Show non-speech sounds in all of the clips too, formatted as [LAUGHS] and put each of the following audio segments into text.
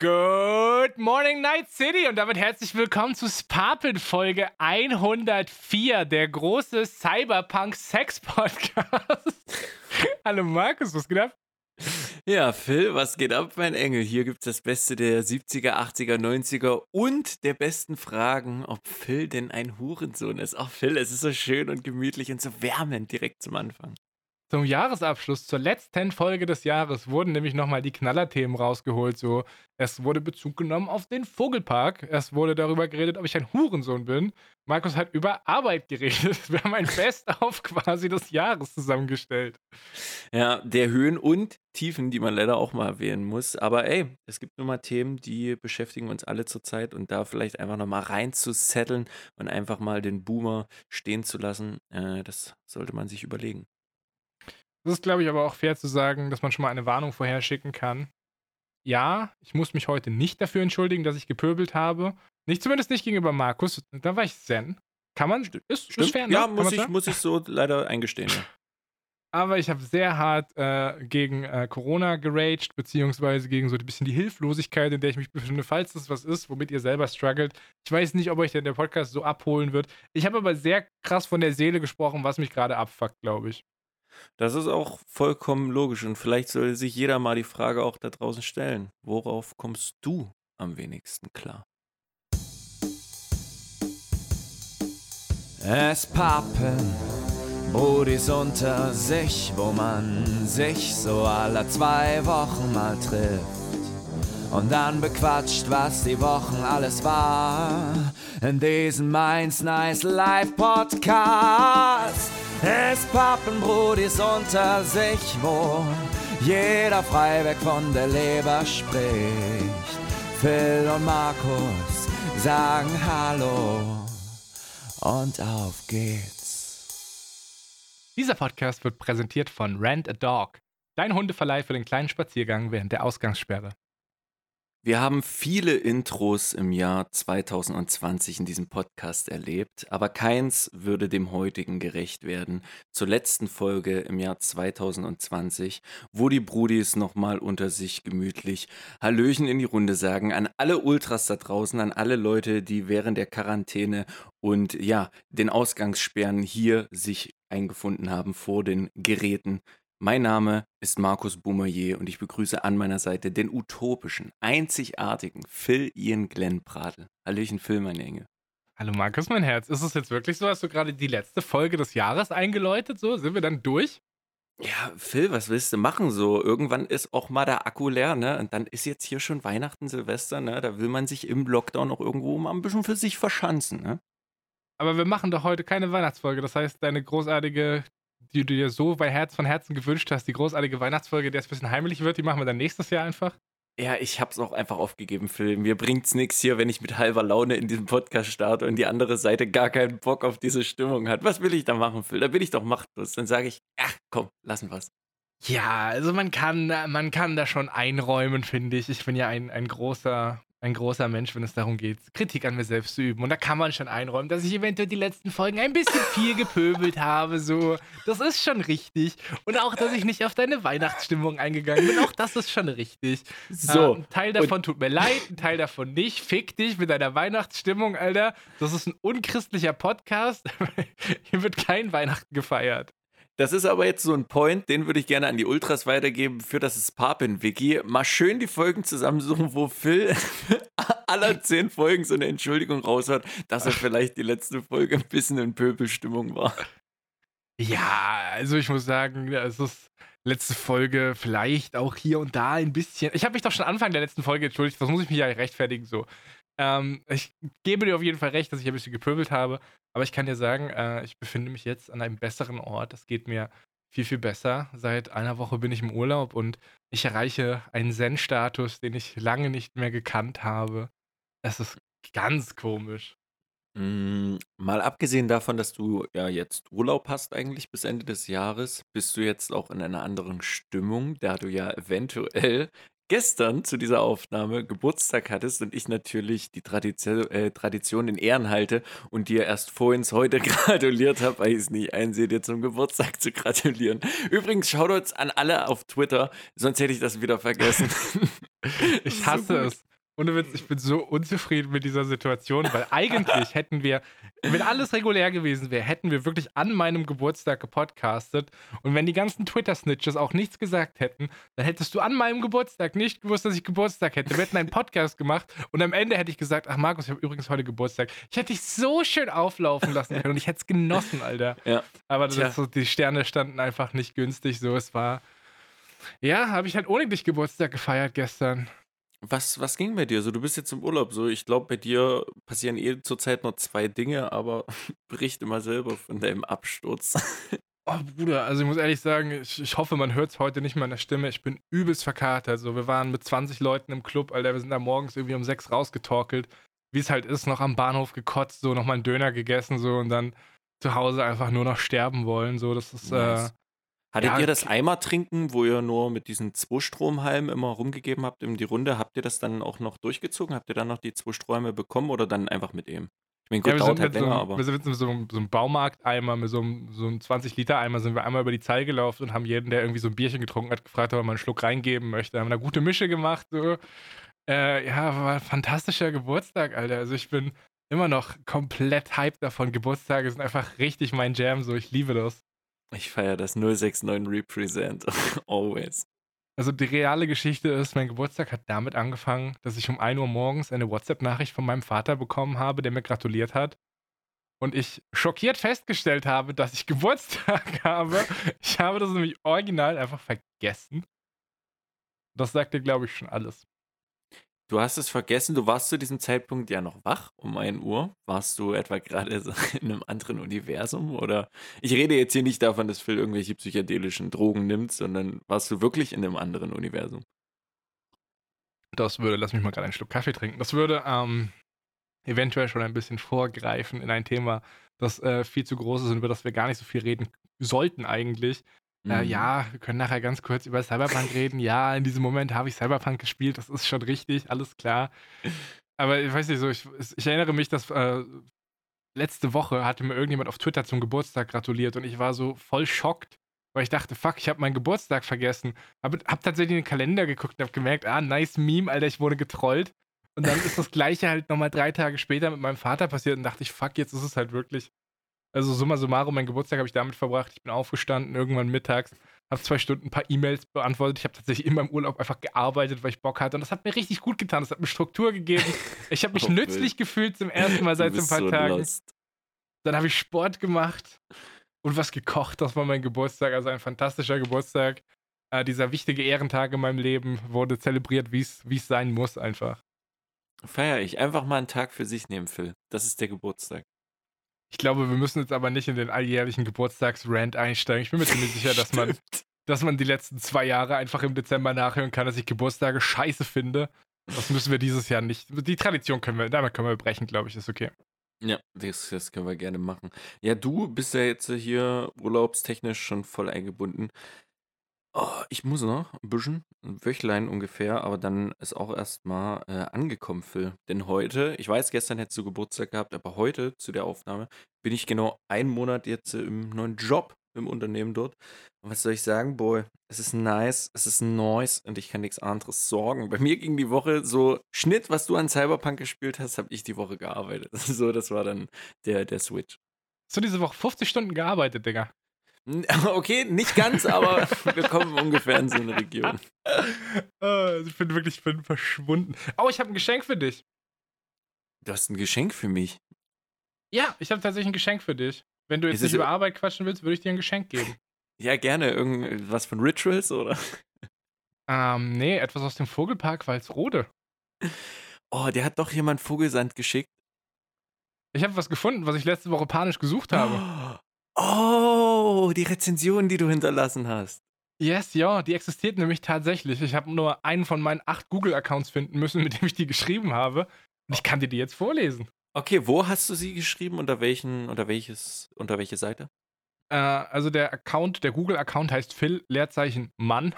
Good Morning Night City und damit herzlich willkommen zu Sparpin Folge 104, der große Cyberpunk Sex Podcast. [LAUGHS] Hallo Markus, was geht ab? Ja, Phil, was geht ab, mein Engel? Hier gibt es das Beste der 70er, 80er, 90er und der besten Fragen, ob Phil denn ein Hurensohn ist. Ach, Phil, es ist so schön und gemütlich und so wärmend direkt zum Anfang. Zum Jahresabschluss, zur letzten Folge des Jahres, wurden nämlich nochmal die Knallerthemen rausgeholt. So, es wurde Bezug genommen auf den Vogelpark. Es wurde darüber geredet, ob ich ein Hurensohn bin. Markus hat über Arbeit geredet. [LAUGHS] Wir haben ein Best-of quasi des Jahres zusammengestellt. Ja, der Höhen und Tiefen, die man leider auch mal erwähnen muss. Aber ey, es gibt nun mal Themen, die beschäftigen uns alle zurzeit und da vielleicht einfach nochmal rein zu setteln und einfach mal den Boomer stehen zu lassen, äh, das sollte man sich überlegen. Es ist, glaube ich, aber auch fair zu sagen, dass man schon mal eine Warnung vorherschicken kann. Ja, ich muss mich heute nicht dafür entschuldigen, dass ich gepöbelt habe. Nicht zumindest nicht gegenüber Markus. Da war ich zen. Kann man? Ist, ist fair, ne? Ja, muss ich, muss ich so leider eingestehen. Ja. Aber ich habe sehr hart äh, gegen äh, Corona geraged, beziehungsweise gegen so ein bisschen die Hilflosigkeit, in der ich mich befinde, falls das was ist, womit ihr selber struggelt. Ich weiß nicht, ob euch denn der Podcast so abholen wird. Ich habe aber sehr krass von der Seele gesprochen, was mich gerade abfuckt, glaube ich. Das ist auch vollkommen logisch und vielleicht soll sich jeder mal die Frage auch da draußen stellen. Worauf kommst du am wenigsten klar? Es pappen Brudis unter sich, wo man sich so alle zwei Wochen mal trifft. Und dann bequatscht, was die Wochen alles war. In diesem Mainz Nice Live Podcast. Es Pappenbrudis unter sich, wo jeder Freiweg von der Leber spricht. Phil und Markus sagen Hallo und auf geht's. Dieser Podcast wird präsentiert von Rent a Dog, dein Hundeverleih für den kleinen Spaziergang während der Ausgangssperre. Wir haben viele Intros im Jahr 2020 in diesem Podcast erlebt, aber keins würde dem heutigen gerecht werden. Zur letzten Folge im Jahr 2020, wo die Brudis nochmal unter sich gemütlich Hallöchen in die Runde sagen an alle Ultras da draußen, an alle Leute, die während der Quarantäne und ja, den Ausgangssperren hier sich eingefunden haben vor den Geräten. Mein Name ist Markus Boumerier und ich begrüße an meiner Seite den utopischen, einzigartigen Phil Ian Glenn Pradel. Hallöchen Phil, meine Engel. Hallo Markus, mein Herz. Ist es jetzt wirklich so? Hast du gerade die letzte Folge des Jahres eingeläutet? So, sind wir dann durch? Ja, Phil, was willst du machen so? Irgendwann ist auch mal der Akku leer, ne? Und dann ist jetzt hier schon Weihnachten, Silvester, ne? Da will man sich im Lockdown auch irgendwo mal ein bisschen für sich verschanzen, ne? Aber wir machen doch heute keine Weihnachtsfolge. Das heißt, deine großartige die du dir so bei Herz von Herzen gewünscht hast, die großartige Weihnachtsfolge, der es ein bisschen heimlich wird, die machen wir dann nächstes Jahr einfach. Ja, ich hab's auch einfach aufgegeben, Phil. Mir bringt's nichts hier, wenn ich mit halber Laune in diesem Podcast starte und die andere Seite gar keinen Bock auf diese Stimmung hat. Was will ich da machen, Phil? Da bin ich doch machtlos. Dann sage ich, ach komm, lassen wir's. Ja, also man kann, man kann da schon einräumen, finde ich. Ich bin ja ein, ein großer ein großer Mensch, wenn es darum geht, Kritik an mir selbst zu üben. Und da kann man schon einräumen, dass ich eventuell die letzten Folgen ein bisschen viel gepöbelt habe. So, das ist schon richtig. Und auch, dass ich nicht auf deine Weihnachtsstimmung eingegangen bin, auch das ist schon richtig. So. Äh, ein Teil davon tut mir leid, ein Teil davon nicht. Fick dich mit deiner Weihnachtsstimmung, Alter. Das ist ein unchristlicher Podcast. [LAUGHS] Hier wird kein Weihnachten gefeiert. Das ist aber jetzt so ein Point, den würde ich gerne an die Ultras weitergeben für das Papin-Wiki. Mal schön die Folgen zusammensuchen, wo Phil [LAUGHS] aller zehn Folgen so eine Entschuldigung raushaut, dass er vielleicht die letzte Folge ein bisschen in Pöbelstimmung war. Ja, also ich muss sagen, es ist letzte Folge vielleicht auch hier und da ein bisschen. Ich habe mich doch schon Anfang der letzten Folge entschuldigt, das muss ich mich ja rechtfertigen so. Ähm, ich gebe dir auf jeden Fall recht, dass ich ein bisschen gepöbelt habe, aber ich kann dir sagen, äh, ich befinde mich jetzt an einem besseren Ort. Es geht mir viel, viel besser. Seit einer Woche bin ich im Urlaub und ich erreiche einen Zen-Status, den ich lange nicht mehr gekannt habe. Es ist ganz komisch. Mm, mal abgesehen davon, dass du ja jetzt Urlaub hast eigentlich bis Ende des Jahres, bist du jetzt auch in einer anderen Stimmung, da du ja eventuell gestern zu dieser Aufnahme Geburtstag hattest und ich natürlich die Tradition, äh, Tradition in Ehren halte und dir erst vorhin heute [LAUGHS] gratuliert habe, weil ich es nicht einsehe, dir zum Geburtstag zu gratulieren. Übrigens, Shoutouts an alle auf Twitter, sonst hätte ich das wieder vergessen. [LAUGHS] Ich hasse so es. Ohne Witz, ich bin so unzufrieden mit dieser Situation, weil eigentlich [LAUGHS] hätten wir, wenn alles regulär gewesen wäre, hätten wir wirklich an meinem Geburtstag gepodcastet. Und wenn die ganzen Twitter-Snitches auch nichts gesagt hätten, dann hättest du an meinem Geburtstag nicht gewusst, dass ich Geburtstag hätte. Wir hätten einen Podcast gemacht und am Ende hätte ich gesagt: Ach, Markus, ich habe übrigens heute Geburtstag. Ich hätte dich so schön auflaufen lassen können und ich hätte es genossen, Alter. [LAUGHS] Ja. Aber das, so, die Sterne standen einfach nicht günstig. So, es war. Ja, habe ich halt ohne dich Geburtstag gefeiert gestern. Was, was ging bei dir? So, du bist jetzt im Urlaub. So, ich glaube, bei dir passieren eh zurzeit nur zwei Dinge, aber [LAUGHS] berichte mal selber von deinem Absturz. [LAUGHS] Oh, Bruder, also ich muss ehrlich sagen, ich, ich hoffe, man hört es heute nicht meiner Stimme. Ich bin übelst verkatert. Also, wir waren mit 20 Leuten im Club, Alter. Wir sind da morgens irgendwie um sechs rausgetorkelt. Wie es halt ist, noch am Bahnhof gekotzt, so nochmal einen Döner gegessen, so und dann zu Hause einfach nur noch sterben wollen. So, das ist, nice. äh, Hattet ja, ihr das Eimer trinken, wo ihr nur mit diesen zwei Stromhalmen immer rumgegeben habt in die Runde? Habt ihr das dann auch noch durchgezogen? Habt ihr dann noch die zwei Strohhalme bekommen oder dann einfach mit ihm? Ich meine, gut, ja, dauert halt länger, so, aber. Wir sind mit so, einem, so einem Baumarkteimer, mit so einem, so einem 20-Liter-Eimer sind wir einmal über die Zeile gelaufen und haben jeden, der irgendwie so ein Bierchen getrunken hat, gefragt, ob er mal einen Schluck reingeben möchte. Haben eine gute Mische gemacht. So. Äh, ja, war ein fantastischer Geburtstag, Alter. Also ich bin immer noch komplett hyped davon. Geburtstage sind einfach richtig mein Jam, so ich liebe das. Ich feiere das 069 Represent. [LAUGHS] Always. Also die reale Geschichte ist, mein Geburtstag hat damit angefangen, dass ich um 1 Uhr morgens eine WhatsApp-Nachricht von meinem Vater bekommen habe, der mir gratuliert hat. Und ich schockiert festgestellt habe, dass ich [LAUGHS] Geburtstag habe. Ich habe das nämlich original einfach vergessen. Das sagt dir, glaube ich, schon alles. Du hast es vergessen, du warst zu diesem Zeitpunkt ja noch wach um 1 Uhr. Warst du etwa gerade [LAUGHS] in einem anderen Universum? Oder ich rede jetzt hier nicht davon, dass Phil irgendwelche psychedelischen Drogen nimmt, sondern warst du wirklich in einem anderen Universum? Das würde, lass mich mal gerade einen Schluck Kaffee trinken. Das würde ähm, eventuell schon ein bisschen vorgreifen in ein Thema, das äh, viel zu groß ist und über das wir gar nicht so viel reden sollten eigentlich. Äh, mhm. ja, wir können nachher ganz kurz über Cyberpunk reden. Ja, in diesem Moment habe ich Cyberpunk gespielt, das ist schon richtig, alles klar. Aber ich weiß nicht so, ich, ich erinnere mich, dass äh, letzte Woche hatte mir irgendjemand auf Twitter zum Geburtstag gratuliert und ich war so voll schockt, weil ich dachte, fuck, ich habe meinen Geburtstag vergessen. Hab, hab tatsächlich in den Kalender geguckt und hab gemerkt, ah, nice Meme, Alter, ich wurde getrollt. Und dann ist das gleiche halt nochmal drei Tage später mit meinem Vater passiert und dachte ich, fuck, jetzt ist es halt wirklich also summa summarum, mein Geburtstag habe ich damit verbracht. Ich bin aufgestanden, irgendwann mittags, habe zwei Stunden ein paar E-Mails beantwortet. Ich habe tatsächlich in meinem Urlaub einfach gearbeitet, weil ich Bock hatte. Und das hat mir richtig gut getan. Das hat mir Struktur gegeben. Ich habe mich [LAUGHS] oh, nützlich gefühlt zum ersten Mal seit ein paar so Tagen. Lost. Dann habe ich Sport gemacht und was gekocht. Das war mein Geburtstag. Also ein fantastischer Geburtstag. Äh, dieser wichtige Ehrentag in meinem Leben wurde zelebriert, wie es sein muss, einfach. Feier ich. Einfach mal einen Tag für sich nehmen, Phil. Das ist der Geburtstag. Ich glaube, wir müssen jetzt aber nicht in den alljährlichen Geburtstagsrand einsteigen. Ich bin mir ziemlich sicher, dass man, dass man die letzten zwei Jahre einfach im Dezember nachhören kann, dass ich Geburtstage scheiße finde. Das müssen wir dieses Jahr nicht. Die Tradition können wir, damit können wir brechen, glaube ich, ist okay. Ja, das, das können wir gerne machen. Ja, du bist ja jetzt hier urlaubstechnisch schon voll eingebunden. Oh, ich muss noch ein bisschen, ein Wöchlein ungefähr, aber dann ist auch erstmal äh, angekommen, Phil. Denn heute, ich weiß, gestern hättest du Geburtstag gehabt, aber heute zu der Aufnahme bin ich genau einen Monat jetzt äh, im neuen Job im Unternehmen dort. Und was soll ich sagen, boy, es ist nice, es ist nice und ich kann nichts anderes sorgen. Bei mir ging die Woche so Schnitt, was du an Cyberpunk gespielt hast, habe ich die Woche gearbeitet. [LAUGHS] so, das war dann der, der Switch. Hast du diese Woche 50 Stunden gearbeitet, Digga? [LAUGHS] Okay, nicht ganz, aber wir kommen ungefähr in so eine Region. Ah, [LAUGHS] ich bin wirklich ich bin verschwunden. Oh, ich habe ein Geschenk für dich. Du hast ein Geschenk für mich? Ja, ich habe tatsächlich ein Geschenk für dich. Wenn du jetzt nicht über Arbeit quatschen willst, würde ich dir ein Geschenk geben. [LAUGHS] Ja, gerne. Irgendwas von Rituals, oder? Ähm, nee, etwas aus dem Vogelpark Walsrode. Oh, der hat doch jemand Vogelsand geschickt. Ich habe was gefunden, was ich letzte Woche panisch gesucht habe. [GASPS] [GASPS] Oh, die Rezension, die du hinterlassen hast. Yes, ja, die existiert nämlich tatsächlich. Ich habe nur einen von meinen acht Google-Accounts finden müssen, mit dem ich die geschrieben habe. Und ich kann dir die jetzt vorlesen. Okay, wo hast du sie geschrieben? Unter welchen, unter welches, unter welche Seite? Äh, also der Account, der Google-Account heißt Phil Leerzeichen Mann.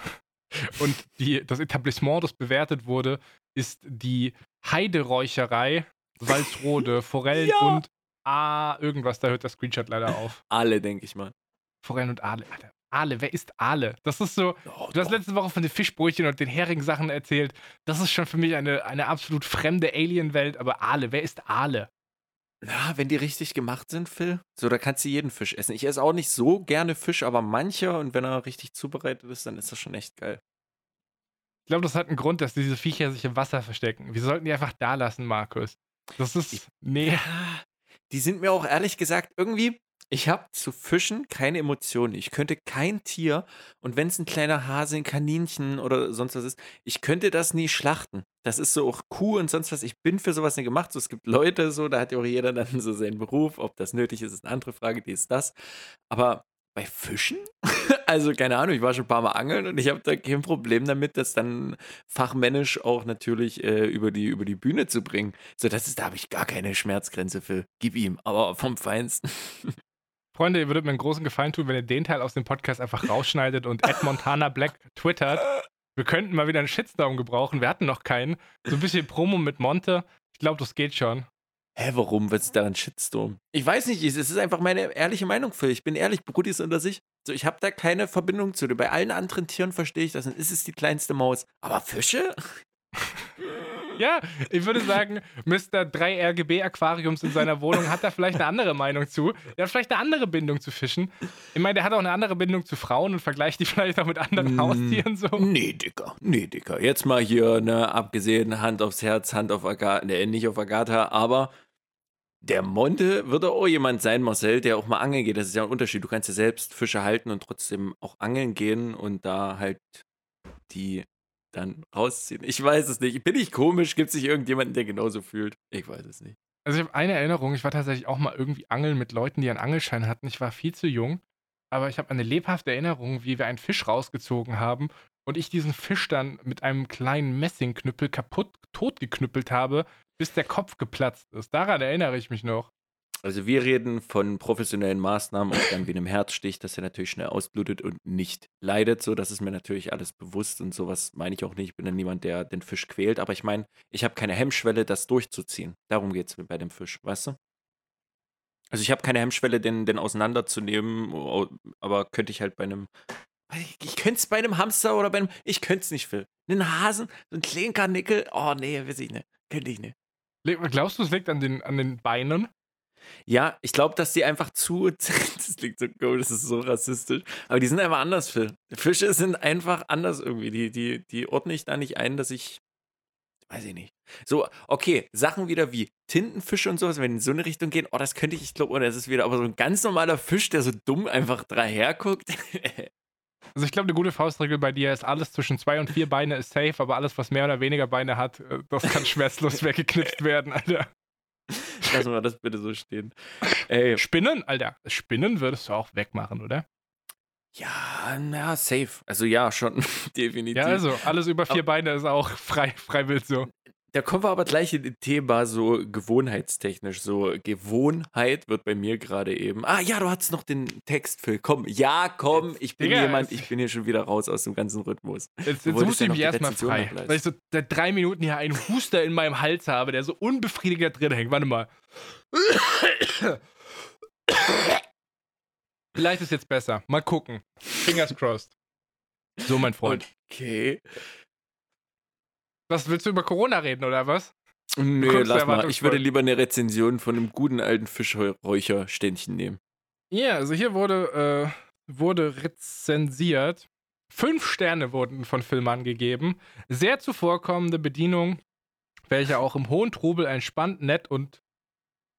[LAUGHS] Und die, das Etablissement, das bewertet wurde, ist die Heideräucherei Walsrode, Forellen [LAUGHS] Ja. und A, irgendwas, da hört der Screenshot leider auf. Alle, denke ich mal. Forellen und Aale. Alter, Aale, wer ist Aale? Das ist so, Oh, du hast letzte Woche von den Fischbrötchen und den Hering-Sachen erzählt. Das ist schon für mich eine, eine absolut fremde Alien-Welt, aber Aale, wer ist Aale? Ja, wenn die richtig gemacht sind, Phil. So, da kannst du jeden Fisch essen. Ich esse auch nicht so gerne Fisch, aber mancher und wenn er richtig zubereitet ist, dann ist das schon echt geil. Ich glaube, das hat einen Grund, dass diese Viecher sich im Wasser verstecken. Wir sollten die einfach da lassen, Markus. Das ist. Nee. Ja, die sind mir auch ehrlich gesagt irgendwie. Ich habe zu Fischen keine Emotionen. Ich könnte kein Tier und wenn es ein kleiner Hase, ein Kaninchen oder sonst was ist, ich könnte das nie schlachten. Das ist so auch Kuh und sonst was. Ich bin für sowas nicht gemacht. So, es gibt Leute so, da hat ja auch jeder dann [LAUGHS] so seinen Beruf. Ob das nötig ist, ist eine andere Frage, die ist das. Aber bei Fischen? [LAUGHS] Also, keine Ahnung, ich war schon ein paar Mal angeln und ich habe da kein Problem damit, das dann fachmännisch auch natürlich äh, über, die, über die Bühne zu bringen. So, das ist, da habe ich gar keine Schmerzgrenze für. Gib ihm, aber vom Feinsten. [LAUGHS] Freunde, ihr würdet mir einen großen Gefallen tun, wenn ihr den Teil aus dem Podcast einfach rausschneidet und Ed Montana Black twittert. Wir könnten mal wieder einen Shitstorm gebrauchen. Wir hatten noch keinen. So ein bisschen Promo mit Monte. Ich glaube, das geht schon. Hä, warum? Was ist da ein Shitstorm? Ich weiß nicht, es ist einfach meine ehrliche Meinung für. Ich bin ehrlich, Brudi ist unter sich. So, ich habe da keine Verbindung zu. Bei allen anderen Tieren verstehe ich das. Dann ist es die kleinste Maus. Aber Fische? [LAUGHS] Ja, ich würde sagen, Mr. 3 RGB Aquariums in seiner Wohnung hat da vielleicht eine andere Meinung zu. Der hat vielleicht eine andere Bindung zu Fischen. Ich meine, der hat auch eine andere Bindung zu Frauen und vergleicht die vielleicht auch mit anderen Mm. Haustieren so. Nee, Dicker. Nee, Dicker. Jetzt mal hier, ne, abgesehen, Hand aufs Herz, Hand auf Agatha, ne, nicht auf Agatha, aber der Monte wird auch jemand sein, Marcel, der auch mal angeln geht. Das ist ja ein Unterschied. Du kannst ja selbst Fische halten und trotzdem auch angeln gehen und da halt die dann rausziehen. Ich weiß es nicht. Bin ich komisch? Gibt es nicht irgendjemanden, der genauso fühlt? Ich weiß es nicht. Also ich habe eine Erinnerung, ich war tatsächlich auch mal irgendwie angeln mit Leuten, die einen Angelschein hatten. Ich war viel zu jung, aber ich habe eine lebhafte Erinnerung, wie wir einen Fisch rausgezogen haben und ich diesen Fisch dann mit einem kleinen Messingknüppel kaputt totgeknüppelt habe, bis der Kopf geplatzt ist. Daran erinnere ich mich noch. Also wir reden von professionellen Maßnahmen, auch dann wie einem Herzstich, dass er natürlich schnell ausblutet und nicht leidet. So, das ist mir natürlich alles bewusst und sowas meine ich auch nicht. Ich bin dann niemand, der den Fisch quält. Aber ich meine, ich habe keine Hemmschwelle, das durchzuziehen. Darum geht es mir bei dem Fisch, weißt du? Also ich habe keine Hemmschwelle, den, den auseinanderzunehmen, aber könnte ich halt bei einem. Ich, ich könnte es bei einem Hamster oder bei einem. Ich könnte es nicht, Phil. Einen Hasen, so einen kleinen Karnickel. Oh nee, weiß ich nicht. Könnte ich nicht. Glaubst du, es liegt an den, an den Beinen? Ja, ich glaube, dass die einfach zu. [LAUGHS] Das klingt so komisch, das ist so rassistisch. Aber die sind einfach anders, Phil. Fische sind einfach anders irgendwie. Die, die, die ordne ich da nicht ein, dass ich. Weiß ich nicht. So, okay, Sachen wieder wie Tintenfische und sowas, wenn in so eine Richtung gehen, oh, das könnte ich, ich glaube, oder das ist wieder, aber so ein ganz normaler Fisch, der so dumm einfach daher guckt. [LAUGHS] Also ich glaube, eine gute Faustregel bei dir ist, alles zwischen zwei und vier Beine ist safe, aber alles, was mehr oder weniger Beine hat, äh, das kann [LAUGHS] schmerzlos weggeknipst werden, Alter. Lassen wir das bitte so stehen. Ey, Spinnen, Alter, Spinnen würdest du auch wegmachen, oder? ja, na, safe. Also ja, schon, [LAUGHS] definitiv. Ja, also alles über vier Aber- Beine ist auch frei, freiwillig so. Da kommen wir aber gleich in das Thema so gewohnheitstechnisch. So Gewohnheit wird bei mir gerade eben. Ah ja, du hattest noch den Text, Phil. Komm, ja, komm, ich bin Digga, jemand, ich bin hier schon wieder raus aus dem ganzen Rhythmus. Jetzt, jetzt musst du mich erstmal frei. Weil ich so seit drei Minuten hier einen Huster in meinem Hals habe, der so unbefriedigend da drin hängt. Warte mal. Vielleicht ist jetzt besser. Mal gucken. Fingers crossed. So, mein Freund. Okay. Was willst du über Corona reden, oder was? Nö, kommst lass mal. Ich würde lieber eine Rezension von einem guten alten Fischräucherständchen nehmen. Ja, also hier wurde, äh, wurde rezensiert. Fünf Sterne wurden von Filmern gegeben. Sehr zuvorkommende Bedienung, welche auch im hohen Trubel entspannt, nett und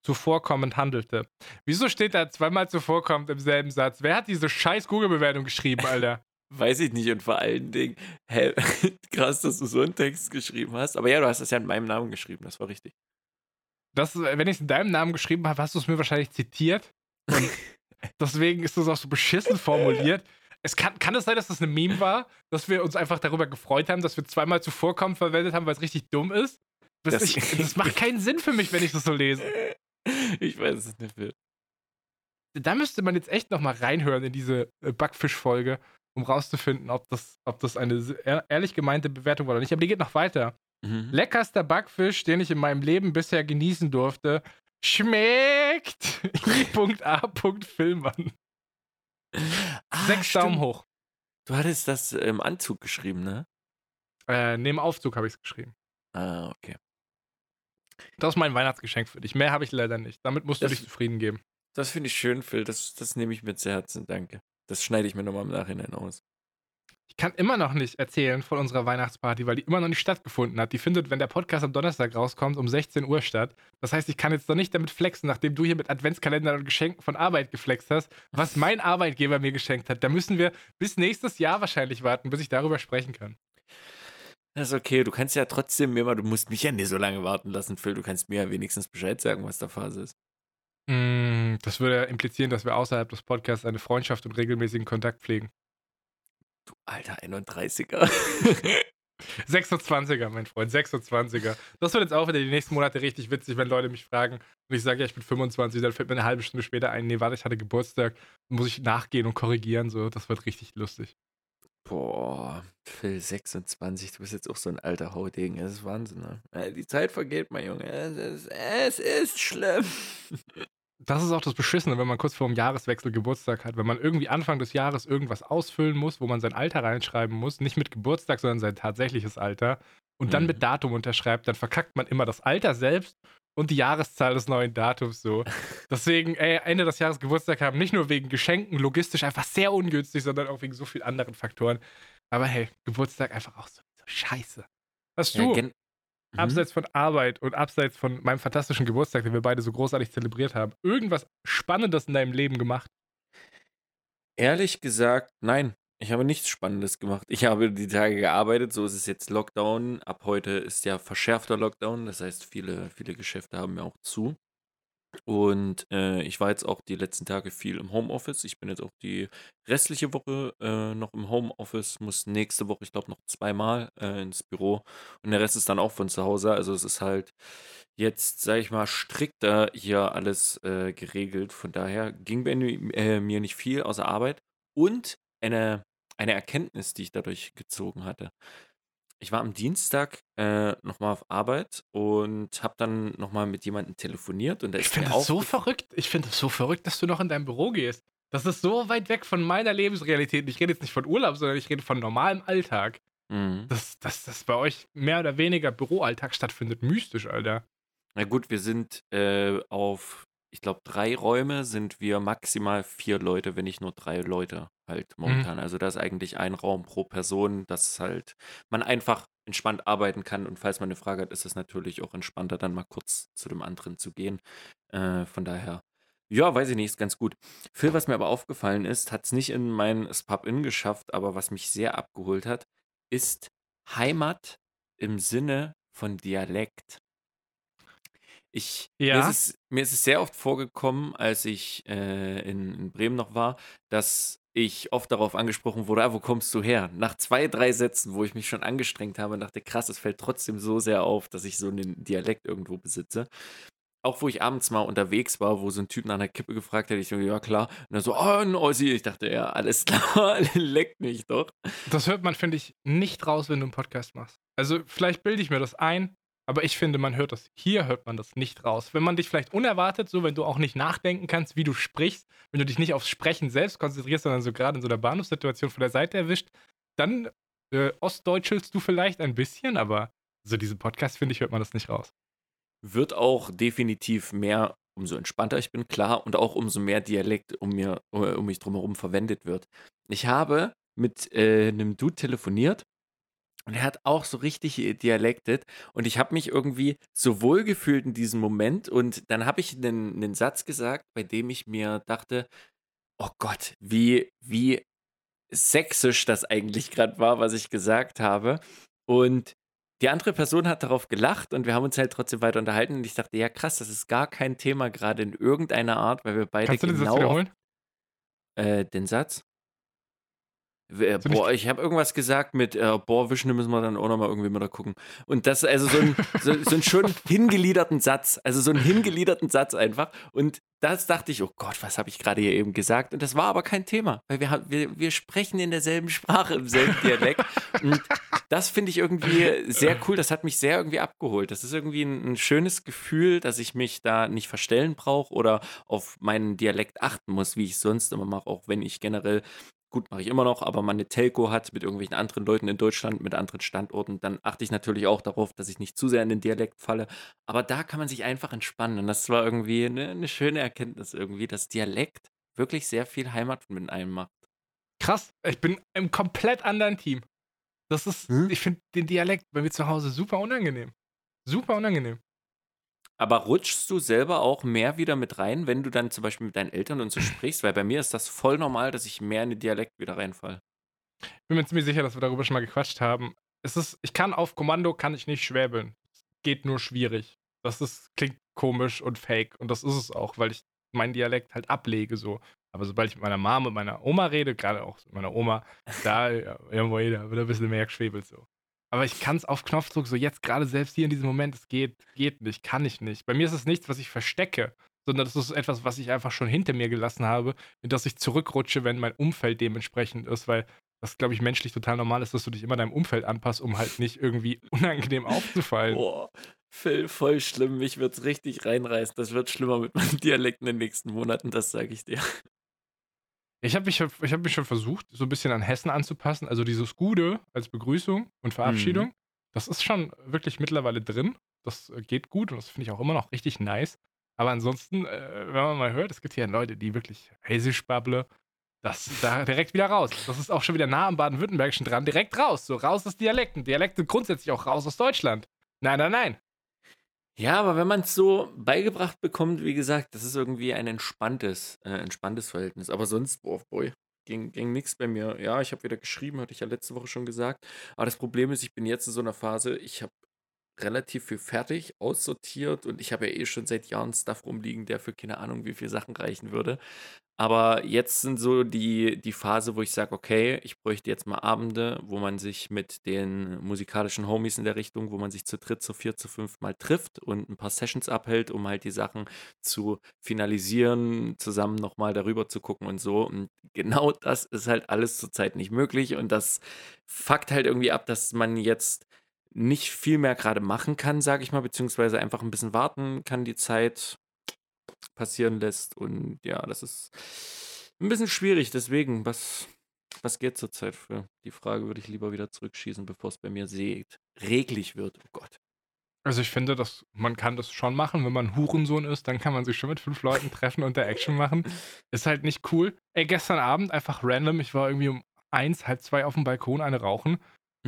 zuvorkommend handelte. Wieso steht da zweimal zuvorkommend im selben Satz? Wer hat diese scheiß Google-Bewertung geschrieben, Alter? Weiß ich nicht und vor allen Dingen, hä, [LAUGHS] krass, dass du so einen Text geschrieben hast. Aber ja, du hast das ja in meinem Namen geschrieben, das war richtig. Das, äh, wenn ich es in deinem Namen geschrieben habe, hast du es mir wahrscheinlich zitiert. Und [LAUGHS] deswegen ist das auch so beschissen formuliert. Es kann, kann es sein, dass das eine Meme war, dass wir uns einfach darüber gefreut haben, dass wir zweimal zuvorkommen verwendet haben, weil es richtig dumm ist? Das, ich, [LAUGHS] das macht keinen Sinn für mich, wenn ich das so lese. Ich weiß es nicht, Phil. Da müsste man jetzt echt nochmal reinhören in diese äh, Backfisch-Folge um rauszufinden, ob das, ob das eine ehrlich gemeinte Bewertung war oder nicht. Aber die geht noch weiter. Mhm. Leckerster Backfisch, den ich in meinem Leben bisher genießen durfte, schmeckt [LAUGHS] I.A. Filmmann. Ah, Sechs stimmt. Daumen hoch. Du hattest das im Anzug geschrieben, ne? Äh, neben Aufzug habe ich es geschrieben. Ah, okay. Das ist mein Weihnachtsgeschenk für dich. Mehr habe ich leider nicht. Damit musst das, du dich zufrieden geben. Das finde ich schön, Phil. Das, das nehme ich mit sehr Herzen. Danke. Das schneide ich mir nochmal im Nachhinein aus. Ich kann immer noch nicht erzählen von unserer Weihnachtsparty, weil die immer noch nicht stattgefunden hat. Die findet, wenn der Podcast am Donnerstag rauskommt, um 16 Uhr statt. Das heißt, ich kann jetzt noch nicht damit flexen, nachdem du hier mit Adventskalendern und Geschenken von Arbeit geflext hast, was [LAUGHS] mein Arbeitgeber mir geschenkt hat. Da müssen wir bis nächstes Jahr wahrscheinlich warten, bis ich darüber sprechen kann. Das ist okay, du kannst ja trotzdem mir mal, du musst mich ja nicht so lange warten lassen, Phil. Du kannst mir ja wenigstens Bescheid sagen, was da Phase ist. Mm, das würde implizieren, dass wir außerhalb des Podcasts eine Freundschaft und regelmäßigen Kontakt pflegen. Du alter 31er. 26er, [LAUGHS] mein Freund, 26er. Das wird jetzt auch wieder die nächsten Monate richtig witzig, wenn Leute mich fragen und ich sage, ja, ich bin 25, dann fällt mir eine halbe Stunde später ein, nee, warte, ich hatte Geburtstag, muss ich nachgehen und korrigieren, so, das wird richtig lustig. Boah, Phil 26, du bist jetzt auch so ein alter Haudegen. Das ist Wahnsinn, ne? Die Zeit vergeht, mein Junge. Es ist, es ist schlimm. [LAUGHS] Das ist auch das Beschissene, wenn man kurz vor dem Jahreswechsel Geburtstag hat. Wenn man irgendwie Anfang des Jahres irgendwas ausfüllen muss, wo man sein Alter reinschreiben muss, nicht mit Geburtstag, sondern sein tatsächliches Alter, und dann mhm. mit Datum unterschreibt, dann verkackt man immer das Alter selbst und die Jahreszahl des neuen Datums so. [LAUGHS] Deswegen, ey, Ende des Jahres Geburtstag haben, nicht nur wegen Geschenken, logistisch einfach sehr ungünstig, sondern auch wegen so vielen anderen Faktoren. Aber hey, Geburtstag einfach auch so, so scheiße. Hast du, ja, mhm. abseits von Arbeit und abseits von meinem fantastischen Geburtstag, den wir beide so großartig zelebriert haben, irgendwas Spannendes in deinem Leben gemacht? Ehrlich gesagt, nein. Ich habe nichts Spannendes gemacht. Ich habe die Tage gearbeitet, so ist es jetzt Lockdown. Ab heute ist ja verschärfter Lockdown, das heißt, viele, viele Geschäfte haben ja auch zu. Und äh, ich war jetzt auch die letzten Tage viel im Homeoffice. Ich bin jetzt auch die restliche Woche äh, noch im Homeoffice, muss nächste Woche, ich glaube, noch zweimal äh, ins Büro. Und der Rest ist dann auch von zu Hause. Also es ist halt jetzt, sage ich mal, strikter hier alles äh, geregelt. Von daher ging bei äh, mir nicht viel außer Arbeit. Und eine eine Erkenntnis, die ich dadurch gezogen hatte. Ich war am Dienstag äh, nochmal auf Arbeit und habe dann nochmal mit jemandem telefoniert und Ich finde das so verrückt. Ich finde es so verrückt, dass du noch in dein Büro gehst. Das ist so weit weg von meiner Lebensrealität. Ich rede jetzt nicht von Urlaub, sondern ich rede von normalem Alltag. Mhm. Dass, dass das bei euch mehr oder weniger Büroalltag stattfindet. Mystisch, Alter. Na gut, wir sind äh, auf ich glaube, drei Räume sind wir maximal vier Leute, wenn nicht nur drei Leute halt Mhm. momentan. Also da ist eigentlich ein Raum pro Person, dass halt man einfach entspannt arbeiten kann. Und falls man eine Frage hat, ist es natürlich auch entspannter, dann mal kurz zu dem anderen zu gehen. Äh, von daher, ja, weiß ich nicht, ist ganz gut. Phil, was mir aber aufgefallen ist, hat es nicht in mein Spub-In geschafft, aber was mich sehr abgeholt hat, ist Heimat im Sinne von Dialekt. Ich, mir, ist es, mir ist es sehr oft vorgekommen, als ich äh, in, in Bremen noch war, dass ich oft darauf angesprochen wurde, ah, wo kommst du her? Nach zwei, drei Sätzen, wo ich mich schon angestrengt habe dachte, krass, es fällt trotzdem so sehr auf, dass ich so einen Dialekt irgendwo besitze. Auch wo ich abends mal unterwegs war, wo so ein Typ nach einer Kippe gefragt hat, ich so, ja klar. Und dann so, oh, ein Ossi. Ich dachte, ja, alles [LAUGHS] klar, [LAUGHS] leckt mich doch. Das hört man, finde ich, nicht raus, wenn du einen Podcast machst. Also vielleicht bilde ich mir das ein, aber ich finde, man hört das, hier hört man das nicht raus. Wenn man dich vielleicht unerwartet, so wenn du auch nicht nachdenken kannst, wie du sprichst, wenn du dich nicht aufs Sprechen selbst konzentrierst, sondern so gerade in so einer Bahnhofssituation von der Seite erwischt, dann äh, ostdeutschelst du vielleicht ein bisschen, aber so diese Podcast, finde ich, hört man das nicht raus. Wird auch definitiv mehr, umso entspannter ich bin, klar, und auch umso mehr Dialekt um, mir, um mich drumherum verwendet wird. Ich habe mit äh, einem Dude telefoniert, und er hat auch so richtig dialektet. Und ich habe mich irgendwie so wohl gefühlt in diesem Moment. Und dann habe ich einen, einen Satz gesagt, bei dem ich mir dachte, oh Gott, wie, wie sächsisch das eigentlich gerade war, was ich gesagt habe. Und die andere Person hat darauf gelacht und wir haben uns halt trotzdem weiter unterhalten. Und ich dachte, ja krass, das ist gar kein Thema gerade in irgendeiner Art, weil wir beide Kannst du den Satz genau wiederholen? Äh, den Satz? Äh, So Boah, ich habe irgendwas gesagt mit äh, Boah, Wischen müssen wir dann auch nochmal irgendwie mal da gucken. Und das, also so, ein, [LAUGHS] so, so einen schön hingeliederten Satz, also so einen hingeliederten Satz einfach. Und das dachte ich, oh Gott, was habe ich gerade hier eben gesagt? Und das war aber kein Thema, weil wir, wir, wir sprechen in derselben Sprache, im selben Dialekt. Und das finde ich irgendwie sehr cool. Das hat mich sehr irgendwie abgeholt. Das ist irgendwie ein, ein schönes Gefühl, dass ich mich da nicht verstellen brauche oder auf meinen Dialekt achten muss, wie ich es sonst immer mache, auch wenn ich generell gut, mache ich immer noch, aber man eine Telco hat mit irgendwelchen anderen Leuten in Deutschland, mit anderen Standorten, dann achte ich natürlich auch darauf, dass ich nicht zu sehr in den Dialekt falle. Aber da kann man sich einfach entspannen. Und das war irgendwie eine, eine schöne Erkenntnis irgendwie, dass Dialekt wirklich sehr viel Heimat mit einem macht. Krass, ich bin im komplett anderen Team. Das ist, Hm? ich finde den Dialekt bei mir zu Hause super unangenehm. Super unangenehm. Aber rutschst du selber auch mehr wieder mit rein, wenn du dann zum Beispiel mit deinen Eltern und so sprichst? Weil bei mir ist das voll normal, dass ich mehr in den Dialekt wieder reinfall. Ich bin mir ziemlich sicher, dass wir darüber schon mal gequatscht haben. Es ist, ich kann auf Kommando kann ich nicht schwäbeln. Es geht nur schwierig. Das ist, klingt komisch und fake. Und das ist es auch, weil ich meinen Dialekt halt ablege so. Aber sobald ich mit meiner Mama und meiner Oma rede, gerade auch mit meiner Oma, da, ja, da wird ein bisschen mehr geschwebelt so. Aber ich kann es auf Knopfdruck so jetzt gerade selbst hier in diesem Moment, es geht, geht nicht, kann ich nicht. Bei mir ist es nichts, was ich verstecke, sondern das ist etwas, was ich einfach schon hinter mir gelassen habe, in das ich zurückrutsche, wenn mein Umfeld dementsprechend ist, weil das, glaube ich, menschlich total normal ist, dass du dich immer deinem Umfeld anpasst, um halt nicht irgendwie [LAUGHS] unangenehm aufzufallen. Boah, Phil, voll schlimm. Mich wird's richtig reinreißen. Das wird schlimmer mit meinem [LAUGHS] Dialekt in den nächsten Monaten, das sage ich dir. Ich habe mich, ich hab mich schon versucht, so ein bisschen an Hessen anzupassen. Also dieses Gude als Begrüßung und Verabschiedung, das ist schon wirklich mittlerweile drin. Das äh, geht gut und das finde ich auch immer noch richtig nice. Aber ansonsten, äh, wenn man mal hört, es gibt hier Leute, die wirklich hessisch babble, das da direkt wieder raus. Das ist auch schon wieder nah am Baden-Württembergischen dran, direkt raus. So raus aus Dialekten. Dialekte grundsätzlich auch raus aus Deutschland. Nein, nein, nein. Ja, aber wenn man es so beigebracht bekommt, wie gesagt, das ist irgendwie ein entspanntes, äh, entspanntes Verhältnis. Aber sonst, boah, boy, ging, ging nichts bei mir. Ja, ich habe wieder geschrieben, hatte ich ja letzte Woche schon gesagt. Aber das Problem ist, ich bin jetzt in so einer Phase, ich habe relativ viel fertig, aussortiert und ich habe ja eh schon seit Jahren Stuff rumliegen, der für keine Ahnung, wie viele Sachen reichen würde. Aber jetzt sind so die, die Phase, wo ich sage, okay, ich bräuchte jetzt mal Abende, wo man sich mit den musikalischen Homies in der Richtung, wo man sich zu dritt, zu vier, zu fünf mal trifft und ein paar Sessions abhält, um halt die Sachen zu finalisieren, zusammen nochmal darüber zu gucken und so. Und genau das ist halt alles zurzeit nicht möglich und das fuckt halt irgendwie ab, dass man jetzt nicht viel mehr gerade machen kann, sage ich mal, beziehungsweise einfach ein bisschen warten kann, die Zeit passieren lässt. Und ja, das ist ein bisschen schwierig. Deswegen, was, was geht zurzeit für? Die Frage würde ich lieber wieder zurückschießen, bevor es bei mir seht. reglich wird. Oh Gott. Also ich finde, dass man kann das schon machen, wenn man Hurensohn ist, dann kann man sich schon mit fünf Leuten treffen und da Action machen. [LAUGHS] Ist halt nicht cool. Ey, gestern Abend einfach random, ich war irgendwie um eins, halb zwei auf dem Balkon eine rauchen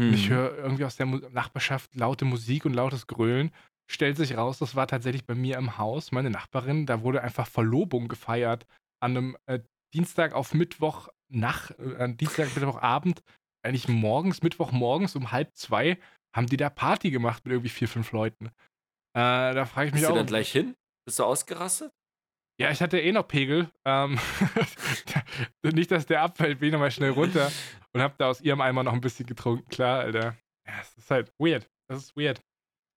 und ich Mhm. höre irgendwie aus der Nachbarschaft laute Musik und lautes Grölen. Stellt sich raus, das war tatsächlich bei mir im Haus, meine Nachbarin, da wurde einfach Verlobung gefeiert an einem äh, Dienstag auf Mittwoch nach, äh, an Dienstag, Mittwochabend, eigentlich morgens, Mittwochmorgens um halb zwei, haben die da Party gemacht mit irgendwie vier, fünf Leuten. Äh, da frage ich mich Bist du auch. dann gleich hin? Bist du ausgerastet? Ja, ich hatte eh noch Pegel. Ähm, [LAUGHS] nicht, dass der abfällt, bin ich nochmal schnell runter [LAUGHS] und hab da aus ihrem Eimer noch ein bisschen getrunken. Klar, Alter. Ja, es ist halt weird. Das ist weird.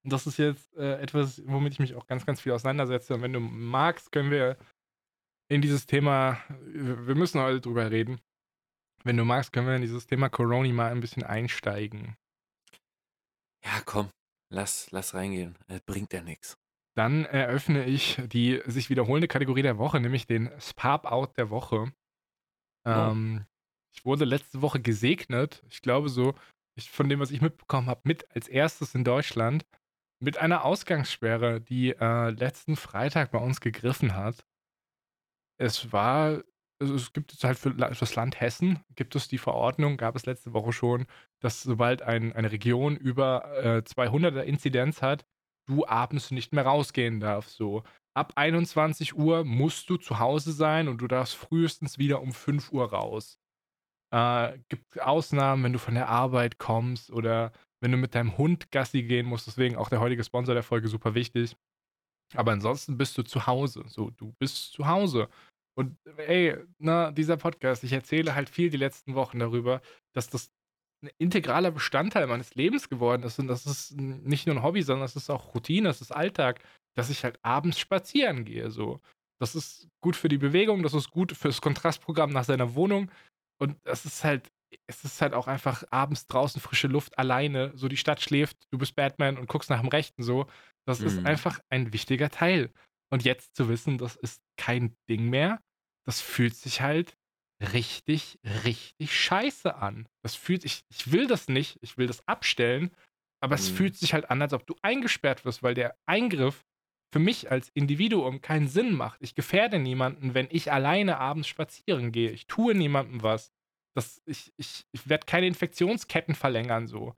Und das ist jetzt äh, etwas, womit ich mich auch ganz, ganz viel auseinandersetze. Und wenn du magst, können wir in dieses Thema, wir müssen heute drüber reden. Wenn du magst, können wir in dieses Thema Corona mal ein bisschen einsteigen. Ja, komm. Lass, lass reingehen. Das bringt ja nichts. Dann eröffne ich die sich wiederholende Kategorie der Woche, nämlich den Spap-Out der Woche. Ähm, Ich wurde letzte Woche gesegnet, ich glaube so, ich, von dem, was ich mitbekommen habe, mit als erstes in Deutschland, mit einer Ausgangssperre, die äh, letzten Freitag bei uns gegriffen hat. Es war, also es gibt jetzt halt für, für das Land Hessen, gibt es die Verordnung, gab es letzte Woche schon, dass sobald ein, eine Region über äh, 200er Inzidenz hat, du abends nicht mehr rausgehen darfst. So ab 21 Uhr musst du zu Hause sein und du darfst frühestens wieder um 5 Uhr raus. Äh, gibt Ausnahmen, wenn du von der Arbeit kommst oder wenn du mit deinem Hund Gassi gehen musst. Deswegen auch der heutige Sponsor der Folge super wichtig. Aber ansonsten bist du zu Hause. So, du bist zu Hause. Und ey, na, dieser Podcast, ich erzähle halt viel die letzten Wochen darüber, dass das ein integraler Bestandteil meines Lebens geworden ist. Und das ist nicht nur ein Hobby, sondern es ist auch Routine, es ist Alltag, dass ich halt abends spazieren gehe. So. Das ist gut für die Bewegung, das ist gut fürs Kontrastprogramm nach seiner Wohnung. Und das ist halt, es ist halt auch einfach abends draußen frische Luft alleine. So die Stadt schläft, du bist Batman und guckst nach dem Rechten so. Das mhm. ist einfach ein wichtiger Teil. Und jetzt zu wissen, das ist kein Ding mehr, das fühlt sich halt richtig, richtig scheiße an. Das fühlt, ich, ich will das nicht, ich will das abstellen, aber mhm. es fühlt sich halt an, als ob du eingesperrt wirst, weil der Eingriff für mich als Individuum keinen Sinn macht. Ich gefährde niemanden, wenn ich alleine abends spazieren gehe. Ich tue niemandem was. Das, ich ich, ich werde keine Infektionsketten verlängern so.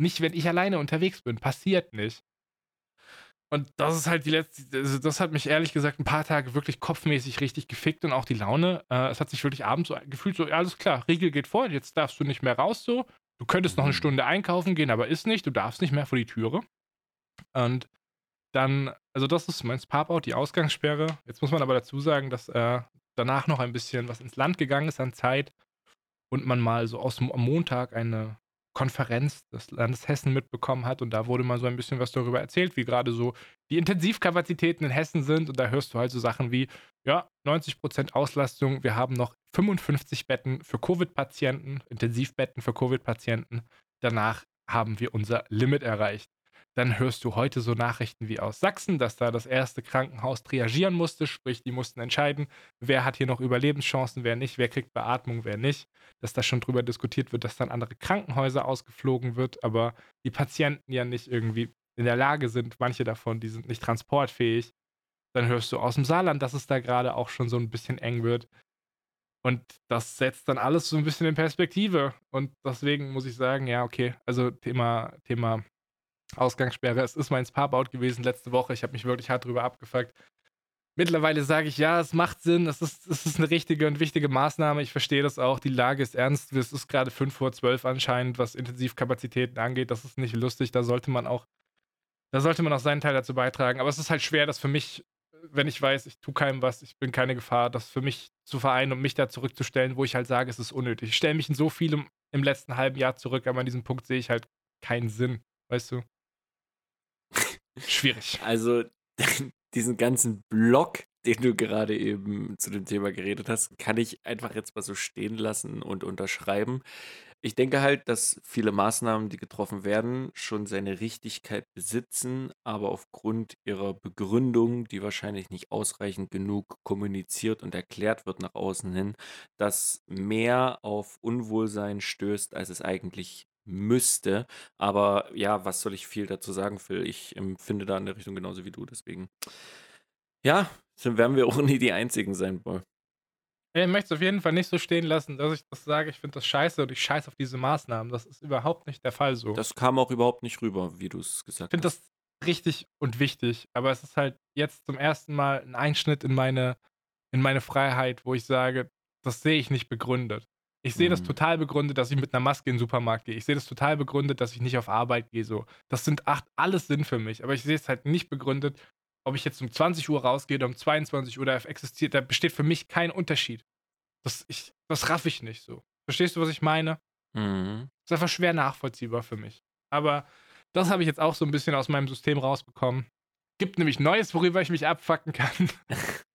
Nicht, wenn ich alleine unterwegs bin. Passiert nicht. Und das ist halt die letzte, also das hat mich ehrlich gesagt ein paar Tage wirklich kopfmäßig richtig gefickt und auch die Laune. Äh, es hat sich wirklich abends so gefühlt, so, ja, alles klar, Riegel geht vor, jetzt darfst du nicht mehr raus so. Du könntest noch eine mhm. Stunde einkaufen gehen, aber ist nicht, du darfst nicht mehr vor die Türe. Und dann, also das ist mein Sparbout, die Ausgangssperre. Jetzt muss man aber dazu sagen, dass äh, danach noch ein bisschen was ins Land gegangen ist an Zeit und man mal so aus am Montag eine Konferenz des Landes Hessen mitbekommen hat und da wurde mal so ein bisschen was darüber erzählt, wie gerade so die Intensivkapazitäten in Hessen sind und da hörst du halt so Sachen wie, ja, 90% Auslastung, wir haben noch 55 Betten für Covid-Patienten, Intensivbetten für Covid-Patienten, danach haben wir unser Limit erreicht. Dann hörst du heute so Nachrichten wie aus Sachsen, dass da das erste Krankenhaus triagieren musste, sprich, die mussten entscheiden, wer hat hier noch Überlebenschancen, wer nicht, wer kriegt Beatmung, wer nicht. Dass da schon drüber diskutiert wird, dass dann andere Krankenhäuser ausgeflogen wird, aber die Patienten ja nicht irgendwie in der Lage sind, manche davon, die sind nicht transportfähig. Dann hörst du aus dem Saarland, dass es da gerade auch schon so ein bisschen eng wird. Und das setzt dann alles so ein bisschen in Perspektive. Und deswegen muss ich sagen, ja, okay, also Thema, Thema Ausgangssperre. Es ist mein Spa-Bout gewesen letzte Woche. Ich habe mich wirklich hart drüber abgefuckt. Mittlerweile sage ich, ja, es macht Sinn, es ist, es ist eine richtige und wichtige Maßnahme. Ich verstehe das auch. Die Lage ist ernst. Es ist gerade 5 vor 12 anscheinend, was Intensivkapazitäten angeht. Das ist nicht lustig. Da sollte man auch, da sollte man auch seinen Teil dazu beitragen. Aber es ist halt schwer, das für mich, wenn ich weiß, ich tue keinem was, ich bin keine Gefahr, das für mich zu vereinen und mich da zurückzustellen, wo ich halt sage, es ist unnötig. Ich stelle mich in so vielem im letzten halben Jahr zurück, aber an diesem Punkt sehe ich halt keinen Sinn. Weißt du? Schwierig. Also [LAUGHS] diesen ganzen Block, den du gerade eben zu dem Thema geredet hast, kann ich einfach jetzt mal so stehen lassen und unterschreiben. Ich denke halt, dass viele Maßnahmen, die getroffen werden, schon seine Richtigkeit besitzen, aber aufgrund ihrer Begründung, die wahrscheinlich nicht ausreichend genug kommuniziert und erklärt wird nach außen hin, dass mehr auf Unwohlsein stößt, als es eigentlich müsste. Aber ja, was soll ich viel dazu sagen, Phil? Ich empfinde da in der Richtung genauso wie du, deswegen. Ja, dann werden wir [LAUGHS] auch nie die Einzigen sein, Boy. Ich möchte es auf jeden Fall nicht so stehen lassen, dass ich das sage, ich finde das scheiße und ich scheiße auf diese Maßnahmen. Das ist überhaupt nicht der Fall so. Das kam auch überhaupt nicht rüber, wie du es gesagt hast. Ich finde das richtig und wichtig, aber es ist halt jetzt zum ersten Mal ein Einschnitt in meine, in meine Freiheit, wo ich sage, das sehe ich nicht begründet. Ich sehe das mhm. total begründet, dass ich mit einer Maske in den Supermarkt gehe. Ich sehe das total begründet, dass ich nicht auf Arbeit gehe. So. Das sind acht, alles Sinn für mich. Aber ich sehe es halt nicht begründet, ob ich jetzt um 20 Uhr rausgehe oder um 22 Uhr, da existiert, da besteht für mich kein Unterschied. Das, ich, das raff ich nicht so. Verstehst du, was ich meine? Mhm. Das ist einfach schwer nachvollziehbar für mich. Aber das habe ich jetzt auch so ein bisschen aus meinem System rausbekommen. Gibt nämlich Neues, worüber ich mich abfacken kann. [LAUGHS]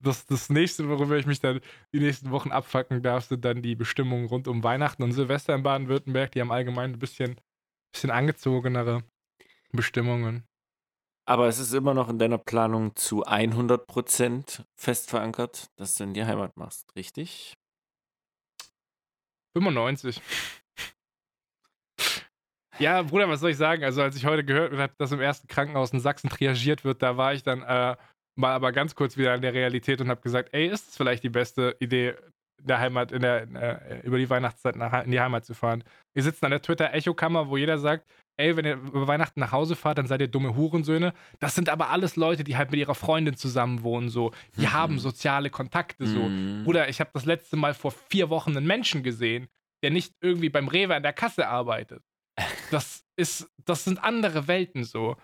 Das, das nächste, worüber ich mich dann die nächsten Wochen abfacken darf, sind dann die Bestimmungen rund um Weihnachten und Silvester in Baden-Württemberg. Die haben allgemein ein bisschen, bisschen angezogenere Bestimmungen. Aber es ist immer noch in deiner Planung zu 100% fest verankert, dass du in die Heimat machst, richtig? 95. ja, Bruder, was soll ich sagen? Also, als ich heute gehört habe, dass im ersten Krankenhaus in Sachsen triagiert wird, da war ich dann äh, mal aber ganz kurz wieder in der Realität und habe gesagt, ey, ist es vielleicht die beste Idee, der Heimat, in der, äh, über die Weihnachtszeit nach, in die Heimat zu fahren? Wir sitzen an der Twitter-Echo-Kammer, wo jeder sagt, ey, wenn ihr über Weihnachten nach Hause fahrt, dann seid ihr dumme Hurensöhne. Das sind aber alles Leute, die halt mit ihrer Freundin zusammen wohnen, so. Die mhm. haben soziale Kontakte, so. Mhm. Bruder, ich habe das letzte Mal vor vier Wochen einen Menschen gesehen, der nicht irgendwie beim Rewe an der Kasse arbeitet. Das ist, das sind andere Welten, so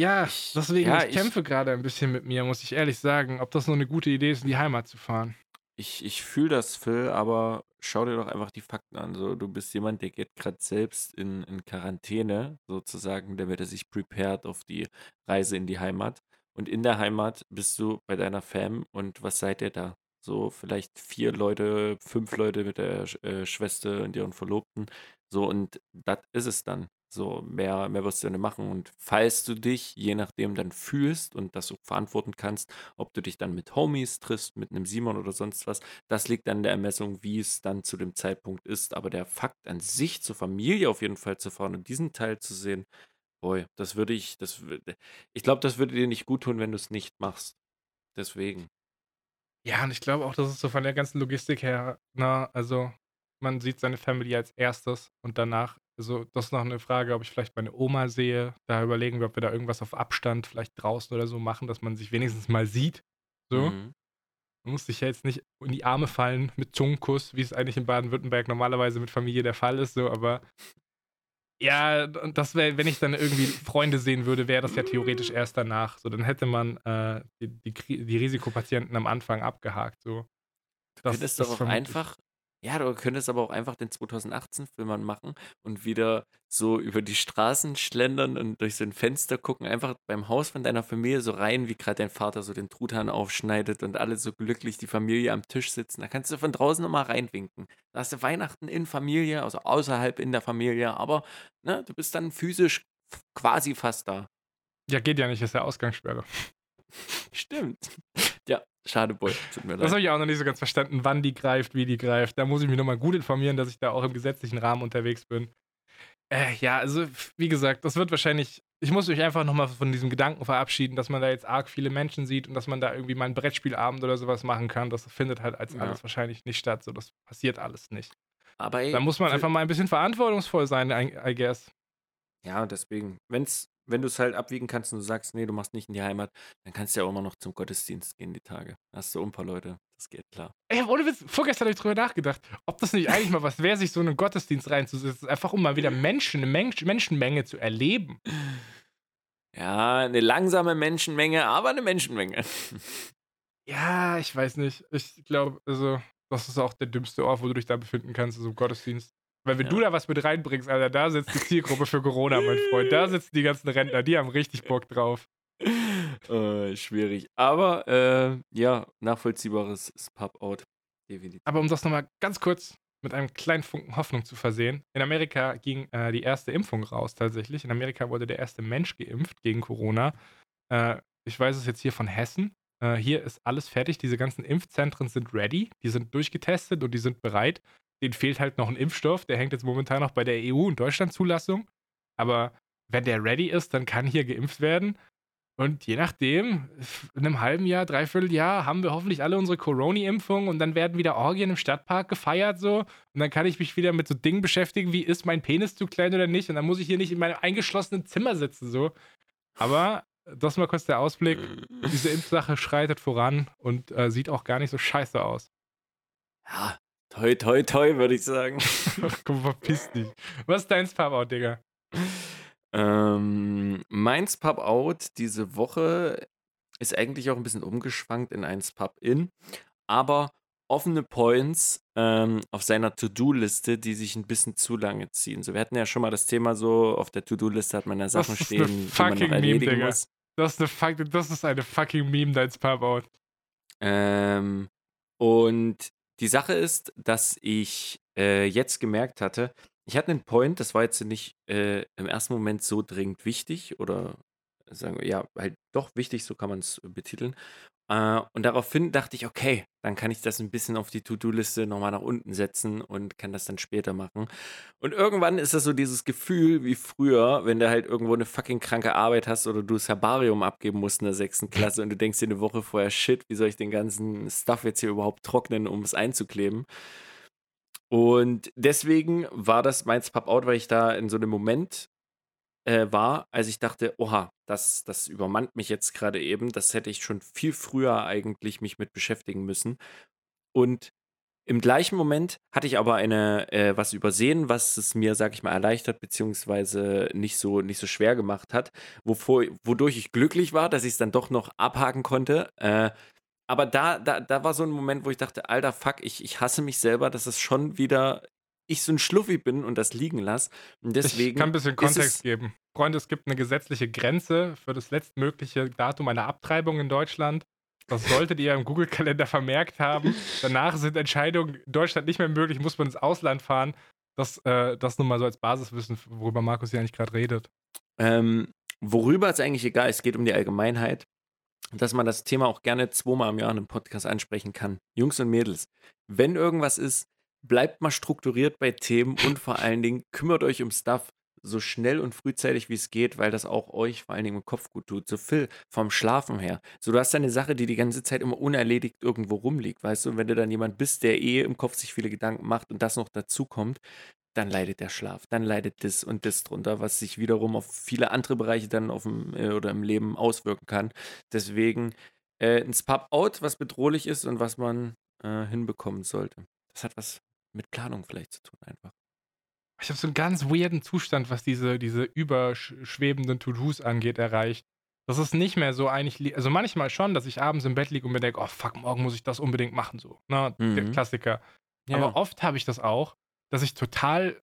Ja, Ich, deswegen, ja, ich ich, kämpfe gerade ein bisschen mit mir, muss ich ehrlich sagen, ob das nur eine gute Idee ist, in die Heimat zu fahren. ich, ich fühle das, Phil, aber schau dir doch einfach die Fakten an. So, du bist jemand, der geht gerade selbst in, in Quarantäne, sozusagen, der wird er sich prepared auf die Reise in die Heimat. Und in der Heimat bist du bei deiner Fam und was seid ihr da? So vielleicht vier Leute, fünf Leute mit der äh, Schwester und ihren Verlobten. So, und das ist es dann. So, mehr, mehr wirst du ja nicht machen. Und falls du dich, je nachdem, dann fühlst und das auch verantworten kannst, ob du dich dann mit Homies triffst, mit einem Simon oder sonst was, das liegt an der Ermessung, wie es dann zu dem Zeitpunkt ist. Aber der Fakt an sich, zur Familie auf jeden Fall zu fahren und diesen Teil zu sehen, boy, das würde ich, das ich glaube, das würde dir nicht gut tun, wenn du es nicht machst. Deswegen. Ja, und ich glaube auch, das ist so von der ganzen Logistik her, na, also man sieht seine Family als erstes und danach, also das ist noch eine Frage, ob ich vielleicht meine Oma sehe, da überlegen wir, ob wir da irgendwas auf Abstand vielleicht draußen oder so machen, dass man sich wenigstens mal sieht. So. Mhm. Man muss sich ja jetzt nicht in die Arme fallen mit Zungenkuss, wie es eigentlich in Baden-Württemberg normalerweise mit Familie der Fall ist, so, aber ja, das wäre, wenn ich dann irgendwie Freunde sehen würde, wäre das ja theoretisch erst danach. So, dann hätte man äh, die, die, die Risikopatienten am Anfang abgehakt. So. Du Das könntest ist doch auch einfach, ja, du könntest aber auch einfach den 2018-Film machen und wieder so über die Straßen schlendern und durch so ein Fenster gucken, einfach beim Haus von deiner Familie so rein, wie gerade dein Vater so den Truthahn aufschneidet und alle so glücklich die Familie am Tisch sitzen. Da kannst du von draußen nochmal reinwinken. Da hast du Weihnachten in Familie, also außerhalb in der Familie, aber ne, du bist dann physisch quasi fast da. Ja, geht ja nicht, ist ja Ausgangssperre. Stimmt. Schade, Boy. Tut mir Das leid. habe ich auch noch nicht so ganz verstanden, wann die greift, wie die greift. Da muss ich mich nochmal gut informieren, dass ich da auch im gesetzlichen Rahmen unterwegs bin. Äh, ja, also wie gesagt, das wird wahrscheinlich. Ich muss mich einfach nochmal von diesem Gedanken verabschieden, dass man da jetzt arg viele Menschen sieht und dass man da irgendwie mal einen Brettspielabend oder sowas machen kann. Das findet halt als Ja. alles wahrscheinlich nicht statt. So, das passiert alles nicht. Aber ey, Da muss man einfach mal ein bisschen verantwortungsvoll sein, I, I guess. Ja, deswegen, wenn's, wenn du es halt abwiegen kannst und du sagst, nee, du machst nicht in die Heimat, dann kannst du ja auch immer noch zum Gottesdienst gehen die Tage. Hast du ein paar Leute, das geht klar. Ey, ohne Witz, vorgestern habe ich drüber nachgedacht, ob das nicht eigentlich mal was wäre, sich so in einen Gottesdienst reinzusetzen, einfach um mal wieder Menschen, eine Mensch, Menschenmenge zu erleben. Ja, eine langsame Menschenmenge, aber eine Menschenmenge. [LAUGHS] Ja, ich weiß nicht. Ich glaube, also, das ist auch der dümmste Ort, wo du dich da befinden kannst, so im Gottesdienst. Weil wenn Ja. du da was mit reinbringst, Alter, da sitzt die Zielgruppe für Corona, mein Freund. Da [LAUGHS] sitzen die ganzen Rentner, die haben richtig Bock drauf. äh, schwierig. Aber äh, ja, nachvollziehbares Pub-Out. Definitiv. Aber um das nochmal ganz kurz mit einem kleinen Funken Hoffnung zu versehen. In Amerika ging äh, die erste Impfung raus tatsächlich. In Amerika wurde der erste Mensch geimpft gegen Corona. Äh, ich weiß es jetzt hier von Hessen. Äh, hier ist alles fertig. Diese ganzen Impfzentren sind ready. Die sind durchgetestet und die sind bereit. Denen fehlt halt noch ein Impfstoff. Der hängt jetzt momentan noch bei der EU- und Deutschland-Zulassung. Aber wenn der ready ist, dann kann hier geimpft werden. Und je nachdem, in einem halben Jahr, dreiviertel Jahr, haben wir hoffentlich alle unsere Corona-Impfung und dann werden wieder Orgien im Stadtpark gefeiert so. Und dann kann ich mich wieder mit so Dingen beschäftigen, wie ist mein Penis zu klein oder nicht. Und dann muss ich hier nicht in meinem eingeschlossenen Zimmer sitzen so. Aber das mal kurz der Ausblick. Diese Impfsache schreitet voran und äh, sieht auch gar nicht so scheiße aus. Ja, toi, toi, toi, würde ich sagen. [LAUGHS] Komm, verpiss dich. Was ist dein Pub-Out, Digga? Ähm, meins Pub Out diese Woche ist eigentlich auch ein bisschen umgeschwankt in eins Pub In, aber offene Points ähm, auf seiner To-Do-Liste, die sich ein bisschen zu lange ziehen. So, wir hatten ja schon mal das Thema so, auf der To-Do-Liste hat man ja Sachen ist stehen, die man noch fucking Meme, erledigen Digga. muss. Das ist eine, fuck, das ist eine fucking Meme, dein Pub-Out. Ähm, und die Sache ist, dass ich äh, jetzt gemerkt hatte, ich hatte einen Point, das war jetzt nicht äh, im ersten Moment so dringend wichtig oder sagen wir, ja, halt doch wichtig, so kann man es betiteln. Äh, und daraufhin dachte ich, okay, dann kann ich das ein bisschen auf die To-Do-Liste nochmal nach unten setzen und kann das dann später machen. Und irgendwann ist das so dieses Gefühl wie früher, wenn du halt irgendwo eine fucking kranke Arbeit hast oder du das Herbarium abgeben musst in der sechsten Klasse und du denkst dir eine Woche vorher, shit, wie soll ich den ganzen Stuff jetzt hier überhaupt trocknen, um es einzukleben? Und deswegen war das meins Pub Out, weil ich da in so einem Moment äh, war, als ich dachte, oha, das, das übermannt mich jetzt gerade eben. Das hätte ich schon viel früher eigentlich mich mit beschäftigen müssen. Und Im gleichen Moment hatte ich aber eine, äh, was übersehen, was es mir, sag ich mal, erleichtert, beziehungsweise nicht so, nicht so schwer gemacht hat, wovor, wodurch ich glücklich war, dass ich es dann doch noch abhaken konnte. Äh, aber da, da, da war so ein Moment, wo ich dachte, alter Fuck, ich, ich hasse mich selber, dass es schon wieder ich so ein Schluffi bin und das liegen lasse. Und deswegen ich kann ein bisschen Kontext geben. Freunde, es gibt eine gesetzliche Grenze für das letztmögliche Datum einer Abtreibung in Deutschland. Das solltet ihr im Google-Kalender vermerkt haben. Danach sind Entscheidungen in Deutschland nicht mehr möglich, muss man ins Ausland fahren. Das, äh, das nur mal so als Basiswissen, worüber Markus ja eigentlich gerade redet. Ähm, worüber ist eigentlich egal, es geht um die Allgemeinheit dass man das Thema auch gerne zweimal im Jahr in einem Podcast ansprechen kann. Jungs und Mädels, wenn irgendwas ist, bleibt mal strukturiert bei Themen und vor allen Dingen kümmert euch um Stuff so schnell und frühzeitig wie es geht, weil das auch euch vor allen Dingen im Kopf gut tut. So Phil, vom Schlafen her. So, du hast eine Sache, die die ganze Zeit immer unerledigt irgendwo rumliegt, weißt du? Und wenn du dann jemand bist, der eh im Kopf sich viele Gedanken macht und das noch dazu kommt, dann leidet der Schlaf, dann leidet das und das drunter, was sich wiederum auf viele andere Bereiche dann auf dem äh, oder im Leben auswirken kann. Deswegen äh, ein Spub-Out, was bedrohlich ist und was man äh, hinbekommen sollte. Das hat was mit Planung vielleicht zu tun einfach. Ich habe so einen ganz weirden Zustand, was diese, diese überschwebenden To-Dos angeht, erreicht. Das ist nicht mehr so eigentlich, also manchmal schon, dass ich abends im Bett liege und mir denke, oh fuck, morgen muss ich das unbedingt machen, so. Na, ne, mhm. der Klassiker. Ja. Aber oft habe ich das auch, dass ich total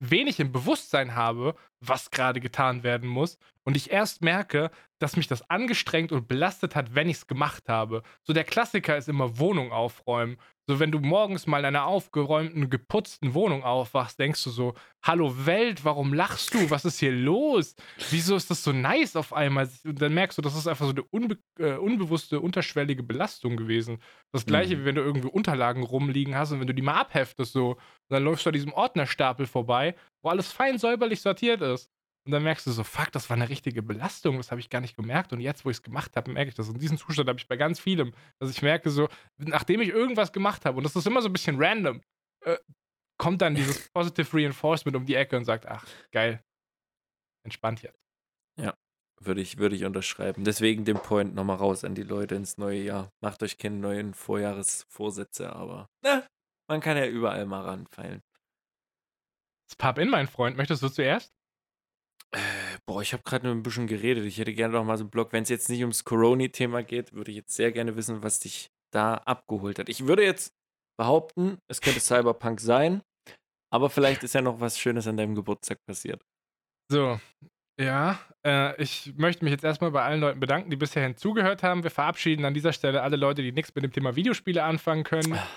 wenig im Bewusstsein habe, was gerade getan werden muss. Und ich erst merke, dass mich das angestrengt und belastet hat, wenn ich es gemacht habe. So der Klassiker ist immer Wohnung aufräumen. So, wenn du morgens mal in einer aufgeräumten, geputzten Wohnung aufwachst, denkst du so, hallo Welt, warum lachst du? Was ist hier los? Wieso ist das so nice auf einmal? Und dann merkst du, das ist einfach so eine unbe äh, unbewusste, unterschwellige Belastung gewesen. Das gleiche, mhm. wie wenn du irgendwie Unterlagen rumliegen hast und wenn du die mal abheftest, so, dann läufst du an diesem Ordnerstapel vorbei, wo alles fein säuberlich sortiert ist. Und dann merkst du so, fuck, das war eine richtige Belastung, das habe ich gar nicht gemerkt. Und jetzt, wo ich es gemacht habe, merke ich das. Und diesen Zustand habe ich bei ganz vielem, dass ich merke, so, nachdem ich irgendwas gemacht habe, und das ist immer so ein bisschen random, äh, kommt dann dieses [LAUGHS] Positive Reinforcement um die Ecke und sagt, ach, geil, entspannt jetzt. Ja, würde ich, würde ich unterschreiben. Deswegen den Point nochmal raus an die Leute ins neue Jahr. Macht euch keine neuen Vorjahresvorsätze, aber na, man kann ja überall mal ranfeilen. Das Pub-In, mein Freund, möchtest du zuerst? Äh, boah, ich habe gerade ein bisschen geredet. Ich hätte gerne noch mal so einen Blog. Wenn es jetzt nicht ums Corona-Thema geht, würde ich jetzt sehr gerne wissen, was dich da abgeholt hat. Ich würde jetzt behaupten, es könnte Cyberpunk sein, aber vielleicht ist ja noch was Schönes an deinem Geburtstag passiert. So, ja, äh, ich möchte mich jetzt erstmal bei allen Leuten bedanken, die bisher hinzugehört haben. Wir verabschieden an dieser Stelle alle Leute, die nichts mit dem Thema Videospiele anfangen können. Ah.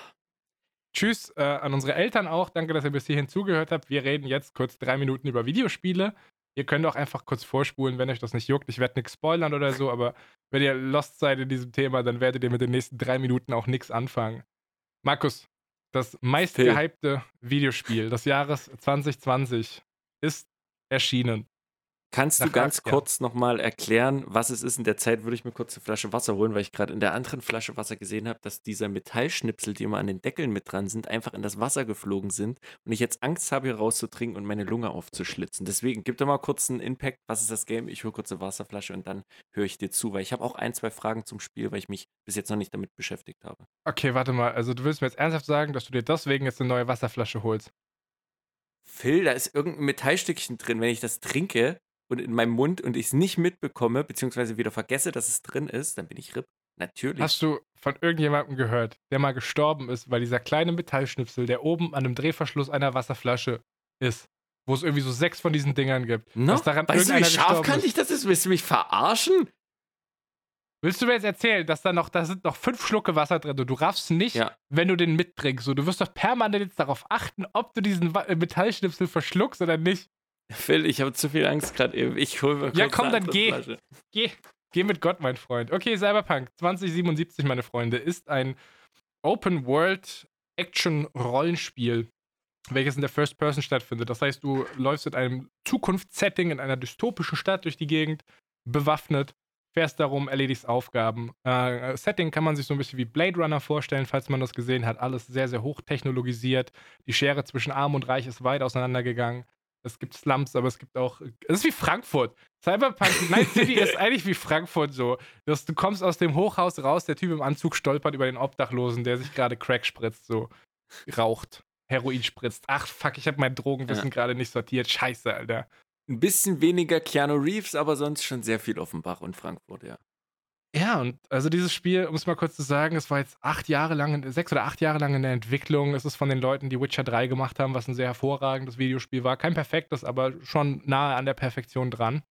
Tschüss äh, an unsere Eltern auch. Danke, dass ihr bis hierhin zugehört habt. Wir reden jetzt kurz drei Minuten über Videospiele. Ihr könnt auch einfach kurz vorspulen, wenn euch das nicht juckt. Ich werde nichts spoilern oder so, aber wenn ihr lost seid in diesem Thema, dann werdet ihr mit den nächsten drei Minuten auch nichts anfangen. Markus, das meistgehypte Videospiel des Jahres 2020 ist erschienen. Kannst du ganz kurz nochmal erklären, was es ist? In der Zeit würde ich mir kurz eine Flasche Wasser holen, weil ich gerade in der anderen Flasche Wasser gesehen habe, dass dieser Metallschnipsel, die immer an den Deckeln mit dran sind, einfach in das Wasser geflogen sind und ich jetzt Angst habe, hier rauszutrinken und meine Lunge aufzuschlitzen. Deswegen, gib doch mal kurz einen Impact. Was ist das Game? Ich hole kurz eine Wasserflasche und dann höre ich dir zu, weil ich habe auch ein, zwei Fragen zum Spiel, weil ich mich bis jetzt noch nicht damit beschäftigt habe. Okay, warte mal. Also, du willst mir jetzt ernsthaft sagen, dass du dir deswegen jetzt eine neue Wasserflasche holst? Phil, da ist irgendein Metallstückchen drin. Wenn ich das trinke, und in meinem Mund und ich es nicht mitbekomme, beziehungsweise wieder vergesse, dass es drin ist, dann bin ich RIP. Natürlich. Hast du von irgendjemandem gehört, der mal gestorben ist, weil dieser kleine Metallschnipsel, der oben an einem Drehverschluss einer Wasserflasche ist, wo es irgendwie so sechs von diesen Dingern gibt. No? Dass daran weißt du, wie scharfkantig das ist? Willst du mich verarschen? Willst du mir jetzt erzählen, dass da noch, da sind noch fünf Schlucke Wasser drin und du raffst nicht, ja. wenn du den mitbringst. So, du wirst doch permanent jetzt darauf achten, ob du diesen Metallschnipsel verschluckst oder nicht. Phil, ich habe zu viel Angst gerade eben. Ich hole mir Ja, komm, dann geh. Flasche. Geh. Geh mit Gott, mein Freund. Okay, Cyberpunk 2077, meine Freunde, ist ein Open-World-Action-Rollenspiel, welches in der First Person stattfindet. Das heißt, du läufst in einem Zukunftssetting in einer dystopischen Stadt durch die Gegend, bewaffnet, fährst darum, erledigst Aufgaben. Äh, Setting kann man sich so ein bisschen wie Blade Runner vorstellen, falls man das gesehen hat. Alles sehr, sehr hochtechnologisiert. Die Schere zwischen Arm und Reich ist weit auseinandergegangen. Es gibt Slums, aber es gibt auch. Es ist wie Frankfurt. Cyberpunk Night [LAUGHS] City ist eigentlich wie Frankfurt so. Dass du kommst aus dem Hochhaus raus, der Typ im Anzug stolpert über den Obdachlosen, der sich gerade Crack spritzt. So. raucht, Heroin spritzt. Ach fuck, ich habe mein Drogenwissen Ja. gerade nicht sortiert. Scheiße, Alter. Ein bisschen weniger Keanu Reeves, aber sonst schon sehr viel Offenbach und Frankfurt, ja. Ja, und also dieses Spiel, um es mal kurz zu sagen, es war jetzt acht Jahre lang, sechs oder acht Jahre lang in der Entwicklung. Es ist von den Leuten, die Witcher 3 gemacht haben, was ein sehr hervorragendes Videospiel war. Kein perfektes, aber schon nahe an der Perfektion dran.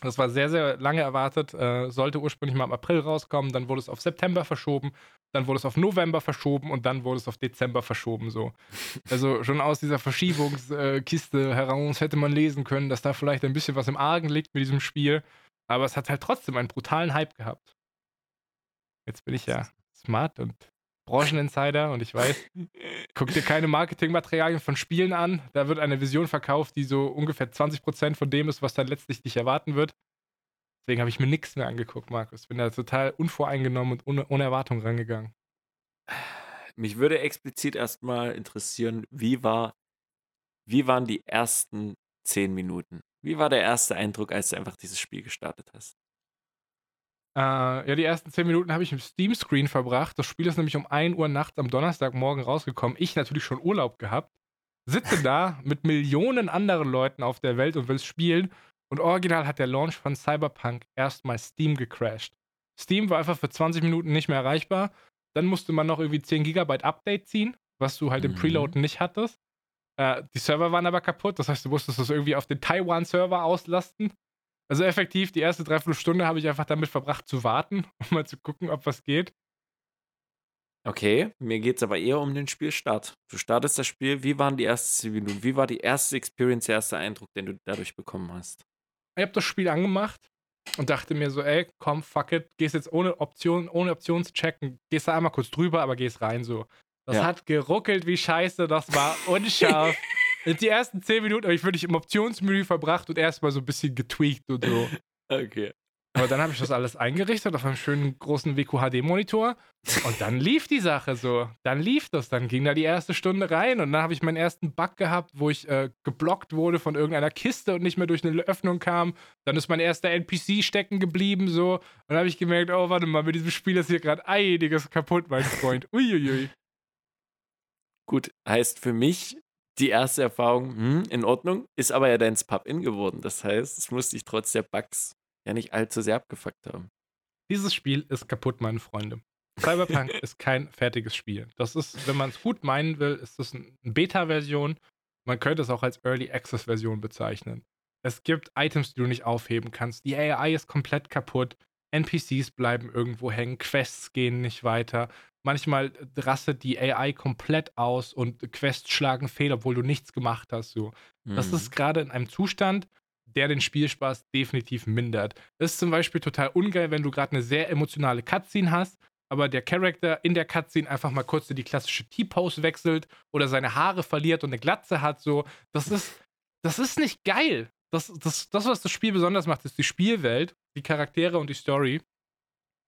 Das war sehr, sehr lange erwartet. Äh, sollte ursprünglich mal im April rauskommen, dann wurde es auf September verschoben, dann wurde es auf November verschoben und dann wurde es auf Dezember verschoben. So. Also schon aus dieser Verschiebungskiste heraus hätte man lesen können, dass da vielleicht ein bisschen was im Argen liegt mit diesem Spiel. Aber es hat halt trotzdem einen brutalen Hype gehabt. Jetzt bin ich ja smart und Brancheninsider und ich weiß, [LAUGHS] guck dir keine Marketingmaterialien von Spielen an. Da wird eine Vision verkauft, die so ungefähr 20% von dem ist, was dann letztlich dich erwarten wird. Deswegen habe ich mir nichts mehr angeguckt, Markus. Bin da total unvoreingenommen und ohne, ohne Erwartung rangegangen. Mich würde explizit erstmal interessieren, wie war, wie waren die ersten zehn Minuten? Wie war der erste Eindruck, als du einfach dieses Spiel gestartet hast? Äh, ja, die ersten 10 Minuten habe ich im Steam-Screen verbracht. Das Spiel ist nämlich um 1 Uhr nachts am Donnerstagmorgen rausgekommen. Ich natürlich schon Urlaub gehabt. Sitze da [LAUGHS] mit Millionen anderen Leuten auf der Welt und will es spielen. Und original hat der Launch von Cyberpunk erstmal Steam gecrashed. Steam war einfach für 20 Minuten nicht mehr erreichbar. Dann musste man noch irgendwie 10 Gigabyte Update ziehen, was du halt im Mhm. Preload nicht hattest. Äh, die Server waren aber kaputt. Das heißt, du musstest das irgendwie auf den Taiwan-Server auslasten. Also effektiv, die erste Dreiviertelstunde habe ich einfach damit verbracht zu warten, [LAUGHS] um mal zu gucken, ob was geht. Okay, mir geht es aber eher um den Spielstart. Du startest das Spiel, wie waren die ersten zehn Minuten? Wie war die erste Experience, der erste Eindruck, den du dadurch bekommen hast? Ich habe das Spiel angemacht und dachte mir so, ey, komm, fuck it, gehst jetzt ohne Option, ohne Option zu checken, gehst da einmal kurz drüber, aber gehst rein so. Das Ja. hat geruckelt wie scheiße, das war [LAUGHS] unscharf. die ersten 10 Minuten habe ich wirklich im Optionsmenü verbracht und erstmal so ein bisschen getweakt und so. Okay. Aber dann habe ich das alles eingerichtet auf einem schönen großen WQHD-Monitor und dann lief die Sache so. Dann lief das. Dann ging da die erste Stunde rein und dann habe ich meinen ersten Bug gehabt, wo ich äh, geblockt wurde von irgendeiner Kiste und nicht mehr durch eine Öffnung kam. Dann ist mein erster NPC stecken geblieben so. Und dann habe ich gemerkt, oh, warte mal, mit diesem Spiel ist hier gerade einiges kaputt, mein Freund. Uiuiui. Gut, heißt für mich die erste Erfahrung, hm, in Ordnung, ist aber ja dein Pub-In geworden. Das heißt, es muss dich trotz der Bugs ja nicht allzu sehr abgefuckt haben. Dieses Spiel ist kaputt, meine Freunde. Cyberpunk [LAUGHS] ist kein fertiges Spiel. Das ist, wenn man es gut meinen will, ist das eine Beta-Version. Man könnte es auch als Early Access-Version bezeichnen. Es gibt Items, die du nicht aufheben kannst. Die AI ist komplett kaputt. NPCs bleiben irgendwo hängen. Quests gehen nicht weiter. Manchmal rastet die AI komplett aus und Quests schlagen fehl, obwohl du nichts gemacht hast. So. Das Mhm. ist gerade in einem Zustand, der den Spielspaß definitiv mindert. Das ist zum Beispiel total ungeil, wenn du gerade eine sehr emotionale Cutscene hast, aber der Charakter in der Cutscene einfach mal kurz in die klassische T-Pose wechselt oder seine Haare verliert und eine Glatze hat. So, das ist, das ist nicht geil. Das, das, das, was das Spiel besonders macht, ist die Spielwelt, die Charaktere und die Story.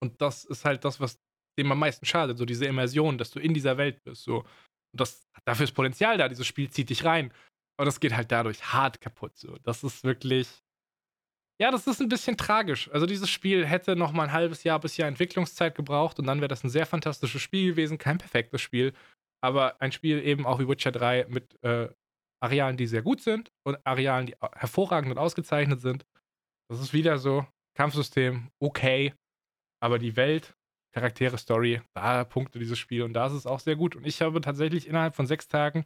Und das ist halt das, was dem am meisten schadet, so diese Immersion, dass du in dieser Welt bist. So. Und das, dafür ist Potenzial da, dieses Spiel zieht dich rein. Aber das geht halt dadurch hart kaputt. So. Das ist wirklich. Ja, das ist ein bisschen tragisch. Also, dieses Spiel hätte noch mal ein halbes Jahr bis Jahr Entwicklungszeit gebraucht und dann wäre das ein sehr fantastisches Spiel gewesen. Kein perfektes Spiel, aber ein Spiel eben auch wie Witcher 3 mit äh, Arealen, die sehr gut sind und Arealen, die hervorragend und ausgezeichnet sind. Das ist wieder so. Kampfsystem, okay. Aber die Welt, Charaktere, Story, da punkte dieses Spiel und da ist es auch sehr gut. Und ich habe tatsächlich innerhalb von sechs Tagen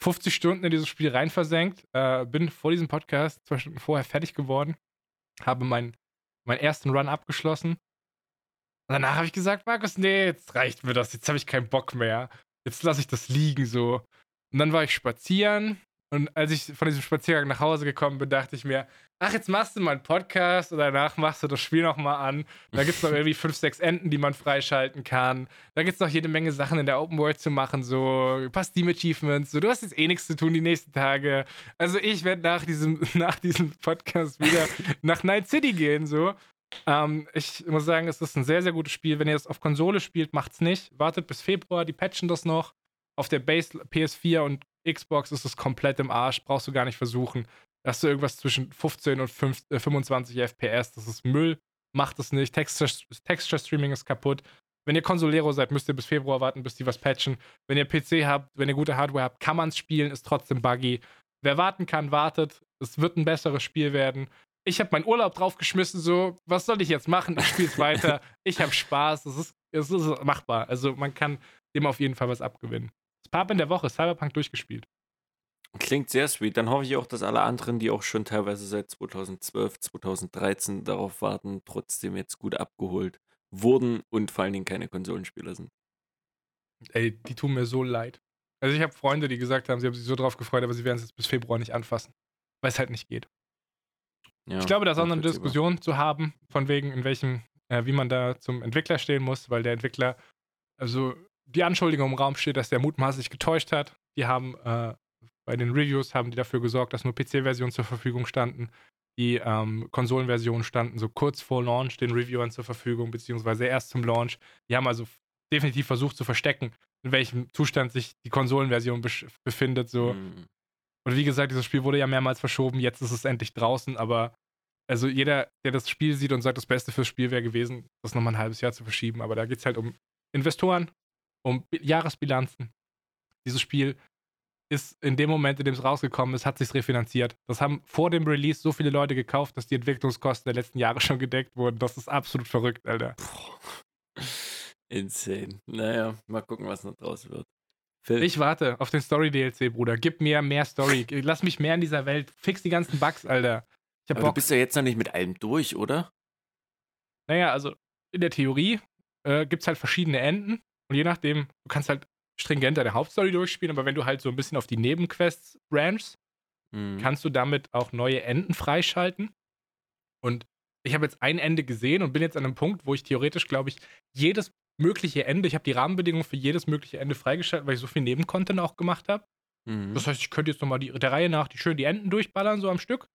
50 Stunden in dieses Spiel rein versenkt, äh, bin vor diesem Podcast zwei Stunden vorher fertig geworden, habe meinen meinen ersten Run abgeschlossen. Und danach habe ich gesagt, Markus, nee, jetzt reicht mir das, jetzt habe ich keinen Bock mehr. Jetzt lasse ich das liegen so. Und dann war ich spazieren und als ich von diesem Spaziergang nach Hause gekommen bin, dachte ich mir, ach, jetzt machst du mal einen Podcast und danach machst du das Spiel nochmal an. Da gibt es noch [LAUGHS] irgendwie fünf, sechs Enden, die man freischalten kann. Da gibt es noch jede Menge Sachen in der Open World zu machen, so ein paar Steam-Achievements. So, du hast jetzt eh nichts zu tun die nächsten Tage. Also ich werde nach diesem, [LAUGHS] nach diesem Podcast wieder [LAUGHS] nach Night City gehen, so. Ähm, ich muss sagen, es ist ein sehr, sehr gutes Spiel. Wenn ihr es auf Konsole spielt, macht's nicht. Wartet bis Februar, die patchen das noch. Auf der Base PS4 und Xbox ist es komplett im Arsch, brauchst du gar nicht versuchen. Hast du irgendwas zwischen 15 und 5, äh, 25 FPS, das ist Müll, macht es nicht. Texture, Texture Streaming ist kaputt. Wenn ihr Consolero seid, müsst ihr bis Februar warten, bis die was patchen. Wenn ihr PC habt, wenn ihr gute Hardware habt, kann man es spielen, ist trotzdem buggy. Wer warten kann, wartet. Es wird ein besseres Spiel werden. Ich habe meinen Urlaub draufgeschmissen, so, was soll ich jetzt machen? Ich spiele es weiter. [LAUGHS] Ich habe Spaß. Es ist, es ist machbar. Also man kann dem auf jeden Fall was abgewinnen. Das Pub in der Woche, Cyberpunk durchgespielt. Klingt sehr sweet. Dann hoffe ich auch, dass alle anderen, die auch schon teilweise seit 2012, 2013 darauf warten, trotzdem jetzt gut abgeholt wurden und vor allen Dingen keine Konsolenspieler sind. Ey, die tun mir so leid. Also ich habe Freunde, die gesagt haben, sie haben sich so drauf gefreut, aber sie werden es jetzt bis Februar nicht anfassen, weil es halt nicht geht. Ja, ich glaube, da ist auch noch eine. Diskussion zu haben, von wegen, in welchem, äh, wie man da zum Entwickler stehen muss, weil der Entwickler, also die Anschuldigung im Raum steht, dass der mutmaßlich getäuscht hat. Die haben äh, bei den Reviews haben die dafür gesorgt, dass nur PC-Versionen zur Verfügung standen. Die ähm, Konsolenversionen standen so kurz vor Launch den Reviewern zur Verfügung, beziehungsweise erst zum Launch. Die haben also definitiv versucht zu verstecken, in welchem Zustand sich die Konsolenversion besch- befindet. So. Mhm. Und wie gesagt, dieses Spiel wurde ja mehrmals verschoben, jetzt ist es endlich draußen, aber also jeder, der das Spiel sieht und sagt, das Beste fürs Spiel wäre gewesen, das nochmal ein halbes Jahr zu verschieben. Aber da geht es halt um Investoren, um Bi- Jahresbilanzen. Dieses Spiel ist in dem Moment, in dem es rausgekommen ist, hat sich refinanziert. Das haben vor dem Release so viele Leute gekauft, dass die Entwicklungskosten der letzten Jahre [LAUGHS] schon gedeckt wurden. Das ist absolut verrückt, Alter. Insane. Naja, mal gucken, was noch draus wird. Phil, Ich warte auf den Story-DLC, Bruder. Gib mir mehr Story. [LAUGHS] Lass mich mehr in dieser Welt. Fix die ganzen Bugs, Alter. Ich hab aber du Bock. bist ja jetzt noch nicht mit allem durch, oder? Naja, also in der Theorie äh, gibt es halt verschiedene Enden und je nachdem, du kannst halt stringenter der Hauptstory durchspielen, aber wenn du halt so ein bisschen auf die Nebenquests branchst, Mhm. kannst du damit auch neue Enden freischalten. Und ich habe jetzt ein Ende gesehen und bin jetzt an einem Punkt, wo ich theoretisch, glaube ich, jedes mögliche Ende, ich habe die Rahmenbedingungen für jedes mögliche Ende freigeschaltet, weil ich so viel Nebencontent auch gemacht habe. Mhm. Das heißt, ich könnte jetzt nochmal der Reihe nach die schön die Enden durchballern, so am Stück.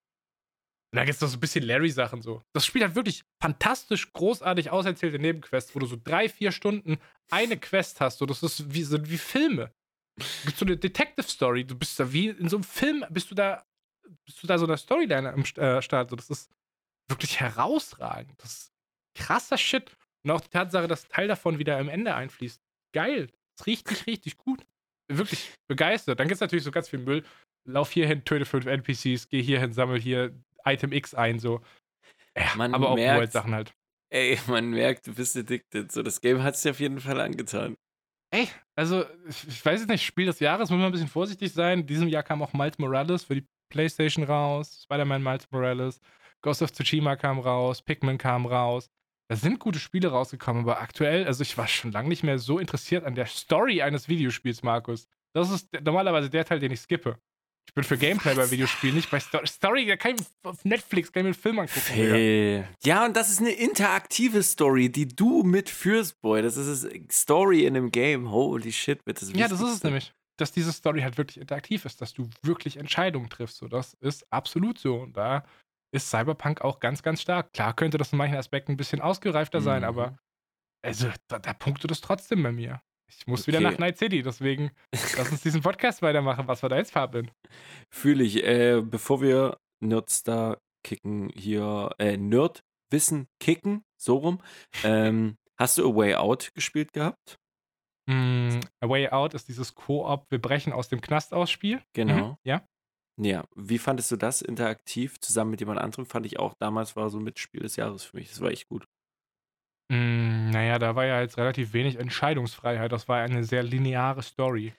Und dann gibt es noch so ein bisschen Larry-Sachen so. Das Spiel hat wirklich fantastisch großartig auserzählte Nebenquests, wo du so drei, vier Stunden eine Quest hast. So, das ist wie, sind wie Filme. Gibt so eine Detective-Story. Du bist da wie in so einem Film, bist du da, bist du da so eine Storyline am äh, Start. So, das ist wirklich herausragend. Das ist krasser Shit. Und auch die Tatsache, dass Teil davon wieder am Ende einfließt. Geil. Das ist richtig, richtig gut. Wirklich begeistert. Dann gibt es natürlich so ganz viel Müll. Lauf hier hin, töte fünf NPCs, geh hier hin, sammel hier Item X ein, so. Ja, Man aber auch merkt- World-Sachen halt. Ey, man merkt, du bist addicted. So, das Game hat es dir auf jeden Fall angetan. Ey, also, ich weiß jetzt nicht, Spiel des Jahres, muss man ein bisschen vorsichtig sein. In diesem Jahr kam auch Miles Morales für die PlayStation raus, Spider-Man Miles Morales, Ghost of Tsushima kam raus, Pikmin kam raus. Da sind gute Spiele rausgekommen, aber aktuell, also ich war schon lange nicht mehr so interessiert an der Story eines Videospiels, Markus. Das ist normalerweise der Teil, den ich skippe. Ich bin für Gameplay bei Videospielen, nicht bei Story. Story, da kann ich auf Netflix, kann ich mir einen Film angucken. Phil. Ja, und das ist eine interaktive Story, die du mitführst, Boy. Das ist Story in einem Game. Holy shit, das Ja, das ist es nämlich. Dass diese Story halt wirklich interaktiv ist, dass du wirklich Entscheidungen triffst. So, das ist absolut so. Und da ist Cyberpunk auch ganz, ganz stark. Klar könnte das in manchen Aspekten ein bisschen ausgereifter sein, Mhm. aber also, da, da punktet es trotzdem bei mir. Ich muss wieder Okay. nach Night City, deswegen lass uns diesen Podcast weitermachen, was wir da jetzt haben. Fühle ich. Äh, bevor wir Nerdstar kicken hier, äh, Nerdwissen kicken, so rum. Ähm, [LAUGHS] hast du A Way Out gespielt gehabt? Mm, A Way Out ist dieses Koop, wir brechen aus dem Knast aus Spiel. Genau. Mhm, ja. Ja, wie fandest du das interaktiv zusammen mit jemand anderem? Fand ich auch damals war so Mitspiel des Jahres für mich. Das war echt gut. Mm, naja, da war ja jetzt relativ wenig Entscheidungsfreiheit. Das war eine sehr lineare Story.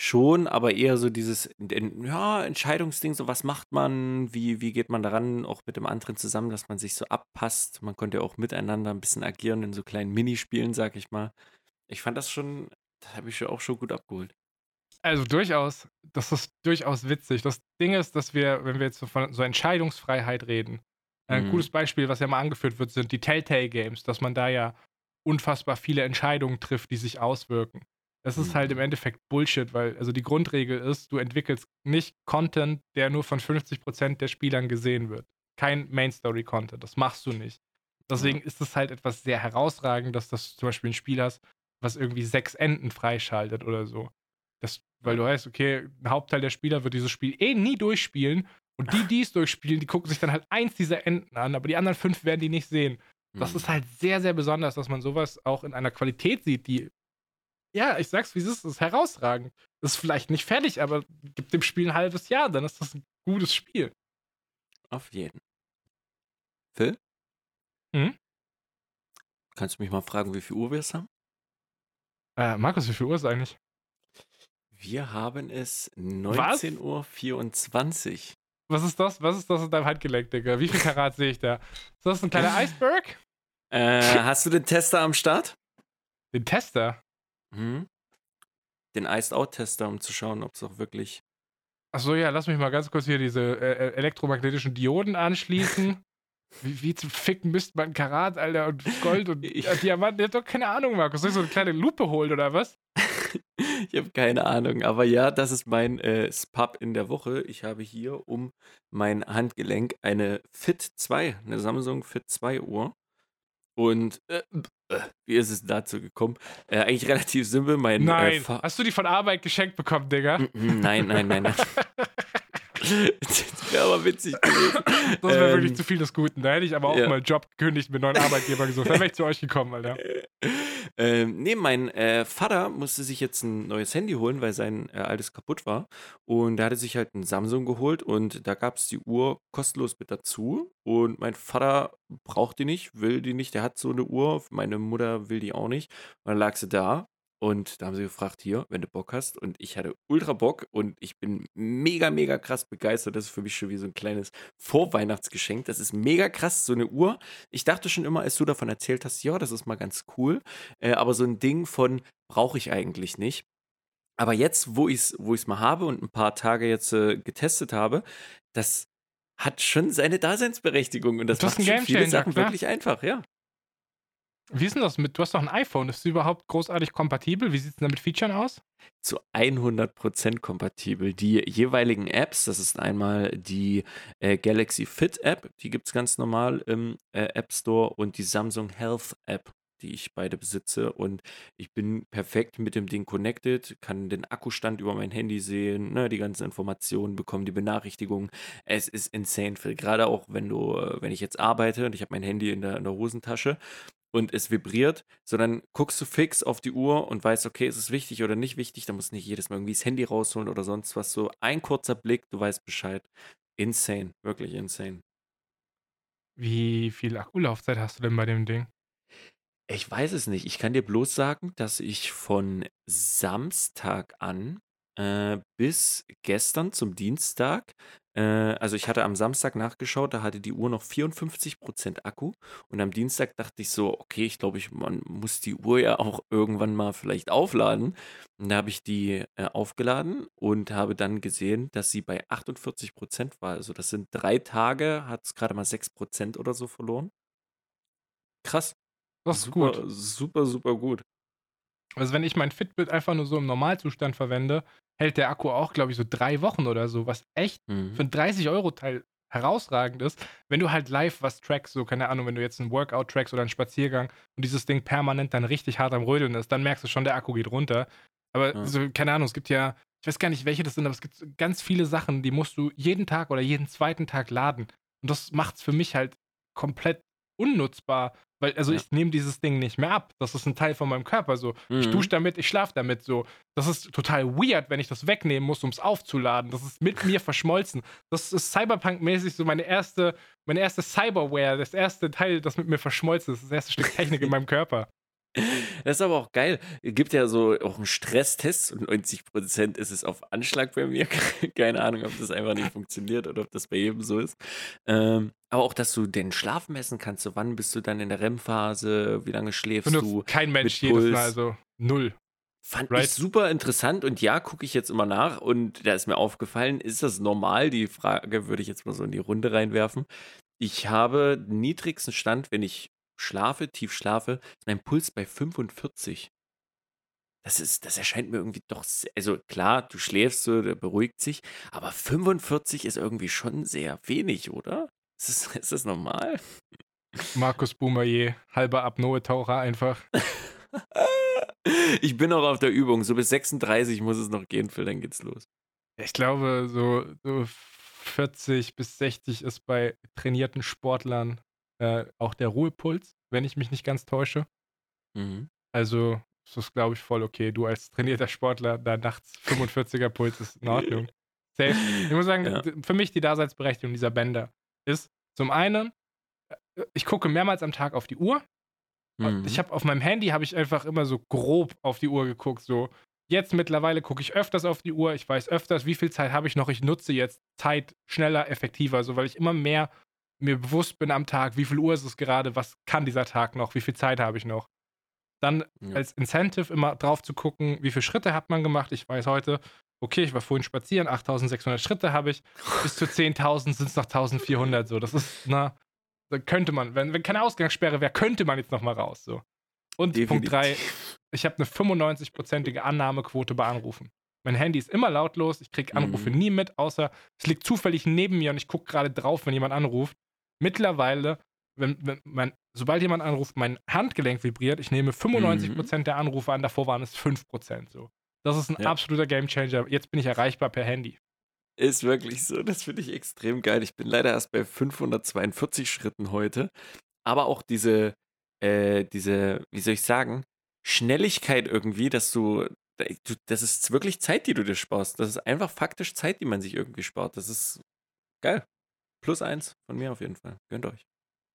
Schon, aber eher so dieses ja, Entscheidungsding, so was macht man, wie, wie geht man daran, auch mit dem anderen zusammen, dass man sich so abpasst. Man konnte ja auch miteinander ein bisschen agieren in so kleinen Minispielen, sag ich mal. Ich fand das schon, das habe ich ja auch schon gut abgeholt. Also durchaus, das ist durchaus witzig. Das Ding ist, dass wir, wenn wir jetzt so von so Entscheidungsfreiheit reden, ein Mhm. gutes Beispiel, was ja mal angeführt wird, sind die Telltale Games, dass man da ja unfassbar viele Entscheidungen trifft, die sich auswirken. Das ist halt im Mhm. Endeffekt Bullshit, weil also die Grundregel ist, du entwickelst nicht Content, der nur von 50% der Spielern gesehen wird. Kein Main-Story-Content, das machst du nicht. Deswegen ist es halt etwas sehr herausragend, dass das zum Beispiel ein Spiel hast, was irgendwie sechs Enden freischaltet oder so. Das, weil du weißt, okay, ein Hauptteil der Spieler wird dieses Spiel eh nie durchspielen und die, die es durchspielen, die gucken sich dann halt eins dieser Enden an, aber die anderen fünf werden die nicht sehen. Das Hm. ist halt sehr, sehr besonders, dass man sowas auch in einer Qualität sieht, die, ja, ich sag's wie es ist, ist herausragend. Ist vielleicht nicht fertig, aber gibt dem Spiel ein halbes Jahr, dann ist das ein gutes Spiel. Auf jeden. Phil? Mhm? Kannst du mich mal fragen, wie viel Uhr wir es haben? Äh, Markus, wie viel Uhr ist eigentlich? Wir haben es 19.24 Uhr. Was ist das? Was ist das in deinem Handgelenk, Digga? Wie viel Karat sehe ich da? Ist das ein kleiner Iceberg? Äh, hast du den Tester am Start? Den Tester? Mhm. Den Iced-Out-Tester, um zu schauen, ob es auch wirklich. Achso, ja, lass mich mal ganz kurz hier diese äh, äh, elektromagnetischen Dioden anschließen. [LAUGHS] Wie, wie zum Ficken misst man Karat, Alter, und Gold und [LAUGHS] Ich- äh, Diamanten? Ich hab doch keine Ahnung, Markus. Soll ich so eine kleine Lupe holen oder was? Ich habe keine Ahnung, aber ja, das ist mein äh, Spub in der Woche. Ich habe hier um mein Handgelenk eine Fit 2, eine Samsung Fit 2 Uhr. Und äh, äh, wie ist es dazu gekommen? Äh, eigentlich [LAUGHS] relativ simpel. Mein, Äh, Nein. Hast du die von Arbeit geschenkt bekommen, Digga? Mhm, nein, nein, nein, nein. [LAUGHS] das wäre aber witzig gewesen. Das wäre Ähm, wirklich zu viel des Guten. Da hätte ich aber auch ja. mal einen Job gekündigt mit neuen Arbeitgeber gesucht. Dann wäre ich zu euch gekommen, Alter. [LAUGHS] Ähm, nee, mein äh, Vater musste sich jetzt ein neues Handy holen, weil sein äh, altes kaputt war. Und der hatte sich halt ein Samsung geholt und da gab es die Uhr kostenlos mit dazu. Und mein Vater braucht die nicht, will die nicht. Der hat so eine Uhr. Meine Mutter will die auch nicht. Und dann lag sie da. Und da haben sie gefragt, hier, wenn du Bock hast. Und ich hatte ultra Bock und ich bin mega, mega krass begeistert. Das ist für mich schon wie so ein kleines Vorweihnachtsgeschenk. Das ist mega krass, so eine Uhr. Ich dachte schon immer, als du davon erzählt hast, ja, das ist mal ganz cool. Äh, aber so ein Ding von brauche ich eigentlich nicht. Aber jetzt, wo ich es wo ich's mal habe und ein paar Tage jetzt äh, getestet habe, das hat schon seine Daseinsberechtigung und das Das macht schon viele Sachen klar. wirklich einfach, ja. Wie ist denn das mit, du hast doch ein iPhone, ist es überhaupt großartig kompatibel? Wie sieht es denn mit Featuren aus? zu 100% kompatibel. Die jeweiligen Apps, das ist einmal die äh, Galaxy Fit App, die gibt es ganz normal im äh, App Store und die Samsung Health App, die ich beide besitze und ich bin perfekt mit dem Ding connected, kann den Akkustand über mein Handy sehen, ne, die ganzen Informationen, bekomme die Benachrichtigungen. Es ist insane, Phil. Gerade auch wenn du, äh, wenn ich jetzt arbeite und ich habe mein Handy in der, in der Hosentasche und es vibriert, sondern guckst du fix auf die Uhr und weißt, okay, ist es wichtig oder nicht wichtig, da musst du nicht jedes Mal irgendwie das Handy rausholen oder sonst was. So ein kurzer Blick, du weißt Bescheid. Insane, wirklich insane. Wie viel Akkulaufzeit hast du denn bei dem Ding? Ich weiß es nicht. Ich kann dir bloß sagen, dass ich von Samstag an äh, bis gestern zum Dienstag, äh, also ich hatte am Samstag nachgeschaut, da hatte die Uhr noch 54% Akku und am Dienstag dachte ich so, okay, ich glaube, ich, man muss die Uhr ja auch irgendwann mal vielleicht aufladen. Und da habe ich die äh, aufgeladen und habe dann gesehen, dass sie bei 48% war. Also das sind drei Tage, hat es gerade mal 6% oder so verloren. Krass. Das ist super, gut. Super, super gut. Also wenn ich mein Fitbit einfach nur so im Normalzustand verwende, hält der Akku auch, glaube ich, so drei Wochen oder so, was echt Mhm. für ein 30-Euro-Teil herausragend ist. Wenn du halt live was trackst, so keine Ahnung, wenn du jetzt einen Workout trackst oder einen Spaziergang und dieses Ding permanent dann richtig hart am Rödeln ist, dann merkst du schon, der Akku geht runter. Aber Ja. so, keine Ahnung, es gibt ja, ich weiß gar nicht, welche das sind, aber es gibt ganz viele Sachen, die musst du jeden Tag oder jeden zweiten Tag laden. Und das macht es für mich halt komplett unnutzbar. Weil, also Ja. ich nehme dieses Ding nicht mehr ab. Das ist ein Teil von meinem Körper. So. Ich Mhm. dusche damit, ich schlafe damit. So. Das ist total weird, wenn ich das wegnehmen muss, um es aufzuladen. Das ist mit [LAUGHS] mir verschmolzen. Das ist Cyberpunk-mäßig so meine erste, meine erste Cyberware, das erste Teil, das mit mir verschmolzen ist. Das erste Stück Technik in meinem Körper. Das ist aber auch geil. Es gibt ja so auch einen Stresstest und 90% ist es auf Anschlag bei mir. [LAUGHS] Keine Ahnung, ob das einfach nicht funktioniert oder ob das bei jedem so ist. Ähm, aber auch, dass du den Schlaf messen kannst. So, wann bist du dann in der REM-Phase? Wie lange schläfst Benutzt du? kein Mensch jedes. Mal, also null. Fand Right. ich super interessant und ja, gucke ich jetzt immer nach und da ist mir aufgefallen, ist das normal? Die Frage würde ich jetzt mal so in die Runde reinwerfen. Ich habe den niedrigsten Stand, wenn ich schlafe, tief schlafe, ist mein Puls bei 45. Das ist, das erscheint mir irgendwie doch, also klar, du schläfst so, der beruhigt sich, aber 45 ist irgendwie schon sehr wenig, oder? Ist das, [LAUGHS] ist das normal? Markus Boumaier, halber Apnoe-Taucher einfach. [LAUGHS] Ich bin auch auf der Übung, so bis 36 muss es noch gehen, Phil, dann geht's los. Ich glaube, so, so 40 bis 60 ist bei trainierten Sportlern äh, auch der Ruhepuls, wenn ich mich nicht ganz täusche. Mhm. Also, das ist, glaube ich, voll okay. Du als trainierter Sportler, da nachts 45er Puls ist in Ordnung. Safe. Ich muss sagen, Ja. für mich die Daseinsberechtigung dieser Bänder ist zum einen, äh, ich gucke mehrmals am Tag auf die Uhr. Mhm. Ich habe auf meinem Handy habe ich einfach immer so grob auf die Uhr geguckt. So jetzt mittlerweile gucke ich öfters auf die Uhr. Ich weiß öfters, wie viel Zeit habe ich noch. Ich nutze jetzt Zeit schneller, effektiver, so weil ich immer mehr mir bewusst bin am Tag, wie viel Uhr ist es gerade, was kann dieser Tag noch, wie viel Zeit habe ich noch. Dann Ja. als Incentive immer drauf zu gucken, wie viele Schritte hat man gemacht. Ich weiß heute, okay, ich war vorhin spazieren, 8600 Schritte habe ich, bis zu 10.000 sind es noch 1400 so. Das ist, na, da könnte man, wenn, wenn keine Ausgangssperre wäre, könnte man jetzt noch mal raus so. Und Punkt 3, Definitiv. ich habe eine 95-prozentige Annahmequote bei Anrufen. Mein Handy ist immer lautlos, ich kriege Anrufe Mhm. nie mit, außer es liegt zufällig neben mir und ich gucke gerade drauf, wenn jemand anruft. Mittlerweile, wenn, wenn mein, sobald jemand anruft, mein Handgelenk vibriert, ich nehme 95% der Anrufe an, davor waren es 5% so. Das ist ein Ja. absoluter Gamechanger. Jetzt bin ich erreichbar per Handy. Ist wirklich so. Das finde ich extrem geil. Ich bin leider erst bei 542 Schritten heute. Aber auch diese, äh, diese, wie soll ich sagen, Schnelligkeit irgendwie, dass du, du, das ist wirklich Zeit, die du dir sparst. Das ist einfach faktisch Zeit, die man sich irgendwie spart. Das ist geil. Plus eins von mir auf jeden Fall. Gönnt euch.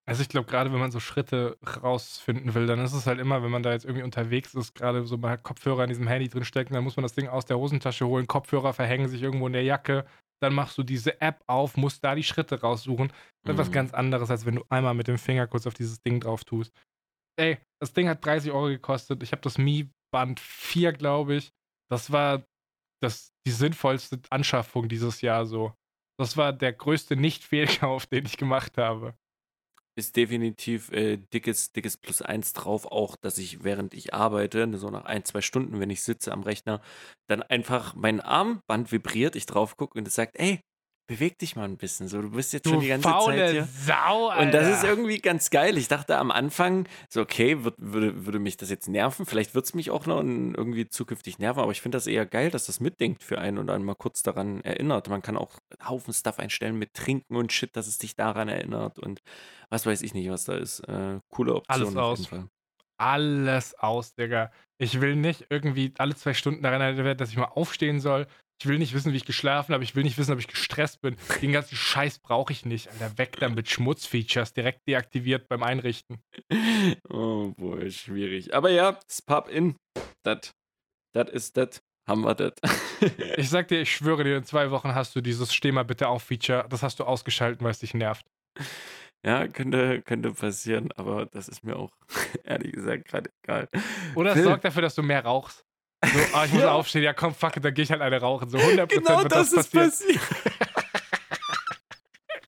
Also ich glaube, gerade wenn man so Schritte rausfinden will, dann ist es halt immer, wenn man da jetzt irgendwie unterwegs ist, gerade so hat Kopfhörer in diesem Handy drin stecken, dann muss man das Ding aus der Hosentasche holen, Kopfhörer verhängen sich irgendwo in der Jacke, dann machst du diese App auf, musst da die Schritte raussuchen. Das ist was Mhm. ganz anderes, als wenn du einmal mit dem Finger kurz auf dieses Ding drauf tust. Ey, das Ding hat 30 Euro gekostet. Ich habe das Mi Band 4, glaube ich. Das war das, die sinnvollste Anschaffung dieses Jahr so. Das war der größte Nicht-Fehlkauf, [LAUGHS] den ich gemacht habe. ist definitiv äh, dickes, dickes Plus eins drauf, auch dass ich, während ich arbeite, so nach ein, zwei Stunden, wenn ich sitze am Rechner, dann einfach mein Armband vibriert, ich drauf gucke und es sagt, ey, beweg dich mal ein bisschen. So, du bist jetzt schon die ganze faule Zeit hier. Sau, Alter. Und das ist irgendwie ganz geil. Ich dachte am Anfang, so, okay, würd, würde, würde mich das jetzt nerven. Vielleicht wird es mich auch noch irgendwie zukünftig nerven, aber ich finde das eher geil, dass das mitdenkt für einen und einen mal kurz daran erinnert. Man kann auch einen Haufen Stuff einstellen mit Trinken und Shit, dass es dich daran erinnert und was weiß ich nicht, was da ist. Äh, coole Option Alles auf aus. jeden Fall. Alles aus, Digga. Ich will nicht irgendwie alle zwei Stunden daran erinnert werden, dass ich mal aufstehen soll. Ich will nicht wissen, wie ich geschlafen habe. Ich will nicht wissen, ob ich gestresst bin. Den ganzen Scheiß brauche ich nicht. Alter, weg damit Schmutzfeatures. Direkt deaktiviert beim Einrichten. Oh boy, schwierig. Aber ja, das Pub-In, das ist das. Haben wir das. [LAUGHS] Ich sag dir, ich schwöre dir, in zwei Wochen hast du dieses Steh mal bitte auf Feature. Das hast du ausgeschalten, weil es dich nervt. Ja, könnte, könnte passieren, aber das ist mir auch [LAUGHS] ehrlich gesagt gerade egal. Oder es sorgt dafür, dass du mehr rauchst. So, ah, ich muss Ja. aufstehen. Ja, komm, fuck it, dann gehe ich halt eine rauchen. So 100% Genau wird das, das ist passieren. passiert.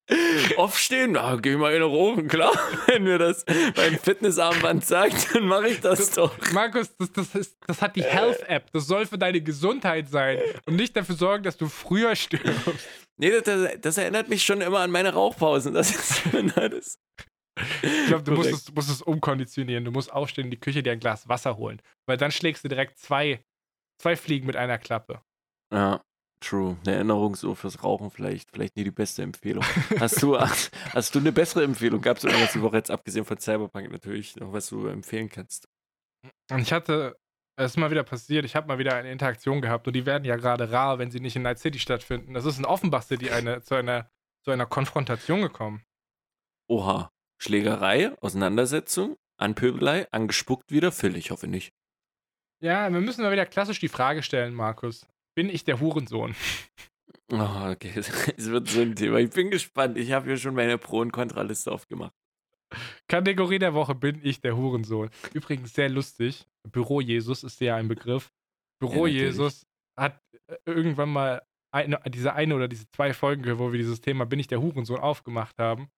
[LAUGHS] Aufstehen, na, geh mal in den Rohren, klar. [LAUGHS] Wenn mir das beim Fitnessarmband sagt, dann mache ich das doch. Markus, das, das, ist, das hat die Health-App. Das soll für deine Gesundheit sein und nicht dafür sorgen, dass du früher stirbst. Nee, das, das, das erinnert mich schon immer an meine Rauchpausen. Das ist [LAUGHS] das. Ich glaube, du musst es, musst es umkonditionieren. Du musst aufstehen in die Küche, dir ein Glas Wasser holen. Weil dann schlägst du direkt zwei, zwei Fliegen mit einer Klappe. Ja, true. Eine Erinnerungsuhr fürs Rauchen vielleicht. Vielleicht nie die beste Empfehlung. [LAUGHS] Hast du, hast, hast du eine bessere Empfehlung? Gab es irgendwas die Woche jetzt, abgesehen von Cyberpunk natürlich, noch was du empfehlen kannst? Und ich hatte, es ist mal wieder passiert, ich habe mal wieder eine Interaktion gehabt und die werden ja gerade rar, wenn sie nicht in Night City stattfinden. Es ist in Offenbach City eine, zu, einer, zu einer Konfrontation gekommen. Oha. Schlägerei, Auseinandersetzung, Anpöbelei, angespuckt wieder? Phil, ich hoffe nicht. Ja, wir müssen mal wieder klassisch die Frage stellen, Markus. Bin ich der Hurensohn? [LAUGHS] Oh, okay. [LAUGHS] Es wird so ein Thema. Ich bin gespannt. Ich habe hier schon meine Pro- und Kontraliste aufgemacht. Kategorie der Woche bin ich der Hurensohn. Übrigens sehr lustig. Büro Jesus ist ja ein Begriff. Büro Ja. Jesus hat äh, irgendwann mal eine, diese eine oder diese zwei Folgen, wo wir dieses Thema bin ich der Hurensohn aufgemacht haben.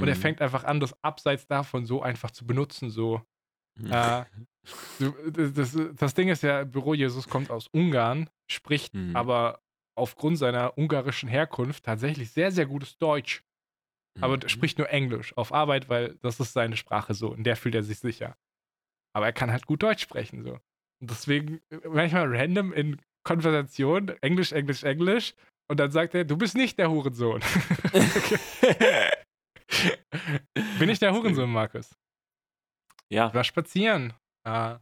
Und er Mhm. fängt einfach an, das abseits davon so einfach zu benutzen. So. Mhm. Äh, [LAUGHS] du, das, das Ding ist ja, Büro Jesus kommt aus Ungarn, spricht Mhm. aber aufgrund seiner ungarischen Herkunft tatsächlich sehr, sehr gutes Deutsch. Aber Mhm. spricht nur Englisch auf Arbeit, weil das ist seine Sprache so. In der fühlt er sich sicher. Aber er kann halt gut Deutsch sprechen so. Und deswegen äh, manchmal random in Konversation Englisch, Englisch, Englisch. Und dann sagt er, du bist nicht der Hurensohn. [LAUGHS] [LAUGHS] [LAUGHS] Bin ich der Hurensohn, Markus? Ja. Ich war spazieren. Äh,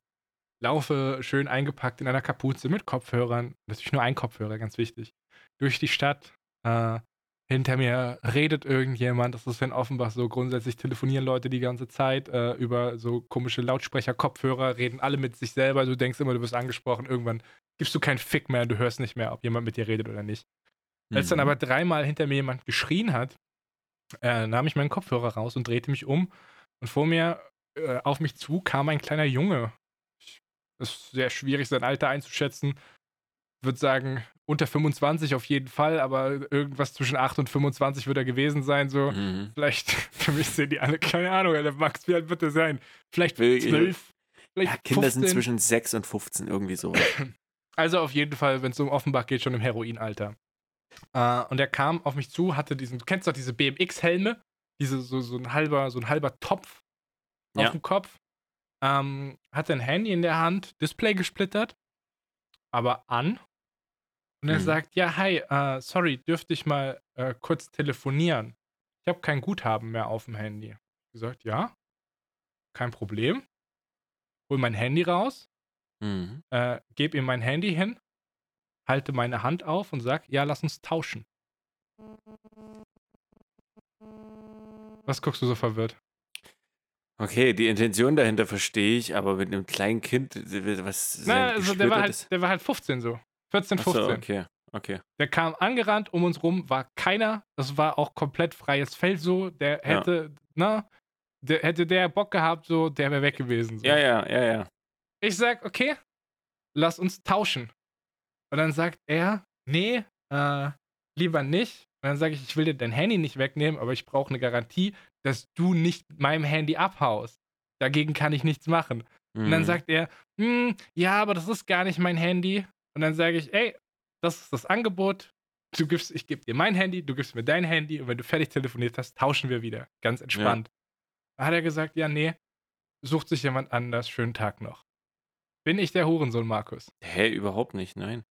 laufe schön eingepackt in einer Kapuze mit Kopfhörern. Natürlich nur ein Kopfhörer, ganz wichtig. Durch die Stadt. Äh, hinter mir redet irgendjemand. Das ist in Offenbach so. Grundsätzlich telefonieren Leute die ganze Zeit äh, über so komische Lautsprecher, Kopfhörer, reden alle mit sich selber. Du denkst immer, du wirst angesprochen. Irgendwann gibst du keinen Fick mehr. Du hörst nicht mehr, ob jemand mit dir redet oder nicht. Als dann Mhm. aber dreimal hinter mir jemand geschrien hat, äh, nahm ich meinen Kopfhörer raus und drehte mich um. Und vor mir, äh, auf mich zu, kam ein kleiner Junge. Es ist sehr schwierig, sein Alter einzuschätzen. Ich würde sagen, unter 25 auf jeden Fall, aber irgendwas zwischen 8 und 25 wird er gewesen sein. So, Mhm. vielleicht, [LAUGHS] für mich sehen die alle, keine Ahnung, Alter, Max, wie alt wird er sein? Vielleicht Wirklich. 12, vielleicht Ja, Kinder sind 15. zwischen 6 und 15 irgendwie so. Also auf jeden Fall, wenn es um Offenbach geht, schon im Heroinalter. Äh, und er kam auf mich zu, hatte diesen, du kennst doch diese BMX-Helme, diese so, so ein halber, so ein halber Topf auf Ja. dem Kopf. Ähm, hatte ein Handy in der Hand, Display gesplittert, aber an. Und er Mhm. sagt, ja, hi, äh, sorry, dürfte ich mal äh, kurz telefonieren? Ich habe kein Guthaben mehr auf dem Handy. Ich gesagt, ja, kein Problem. Hol mein Handy raus, Mhm. äh, gebe ihm mein Handy hin, halte meine Hand auf und sag, ja, lass uns tauschen. Was guckst du so verwirrt? Okay, die Intention dahinter verstehe ich, aber mit einem kleinen Kind, äh, was Na, also der war, halt, der war halt 15 so. 14, Ach so, 15. okay, okay. Der kam angerannt um uns rum, war keiner. Das war auch komplett freies Feld so. Der Ja. hätte, na, der, hätte der Bock gehabt, so, der wäre weg gewesen. So. Ja, ja, ja, ja. Ich sag, okay, lass uns tauschen. Und dann sagt er, nee, äh, lieber nicht. Und dann sage ich, ich will dir dein Handy nicht wegnehmen, aber ich brauche eine Garantie, dass du nicht mit meinem Handy abhaust. Dagegen kann ich nichts machen. Und dann Mhm. sagt er, hm, ja, aber das ist gar nicht mein Handy. Und dann sage ich, ey, das ist das Angebot. Du gibst, ich gebe dir mein Handy, du gibst mir dein Handy und wenn du fertig telefoniert hast, tauschen wir wieder. Ganz entspannt. Da hat er gesagt, ja, nee, sucht sich jemand anders, schönen Tag noch. Bin ich der Hurensohn, Markus? Hä, überhaupt nicht, nein.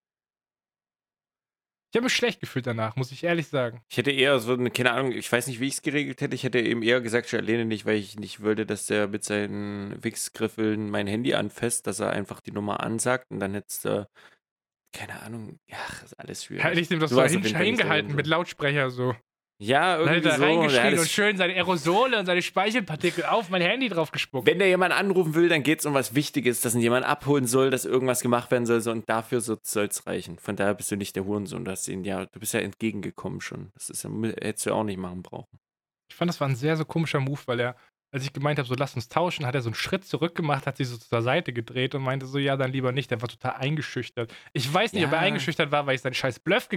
Ich habe mich schlecht gefühlt danach, muss ich ehrlich sagen. Ich hätte eher so eine, keine Ahnung, ich weiß nicht, wie ich es geregelt hätte. Ich hätte eben eher gesagt, ich erlehne nicht, weil ich nicht würde, dass der mit seinen Wichsgriffeln mein Handy anfasst, dass er einfach die Nummer ansagt und dann hättest du, keine Ahnung, ja, ist alles schwierig. Hätte ich dem das Du so hingehalten mit Lautsprecher so. Ja, irgendwie er so. Ja, und schön seine Aerosole und seine Speichelpartikel auf mein Handy drauf gespuckt. Wenn der jemand anrufen will, dann geht es um was Wichtiges, dass ihn jemand abholen soll, dass irgendwas gemacht werden soll, so, und dafür soll es reichen. Von daher bist du nicht der Hurensohn. Du ihn, ja, du bist ja entgegengekommen schon. Das ist ja, hättest du auch nicht machen brauchen. Ich fand, das war ein sehr, so komischer Move, weil er, als ich gemeint habe, so lass uns tauschen, hat er so einen Schritt zurück gemacht, hat sich so zur Seite gedreht und meinte so, ja, dann lieber nicht. Der war total eingeschüchtert. Ich weiß nicht, ob er Ja. eingeschüchtert war, weil ich seinen scheiß Bluff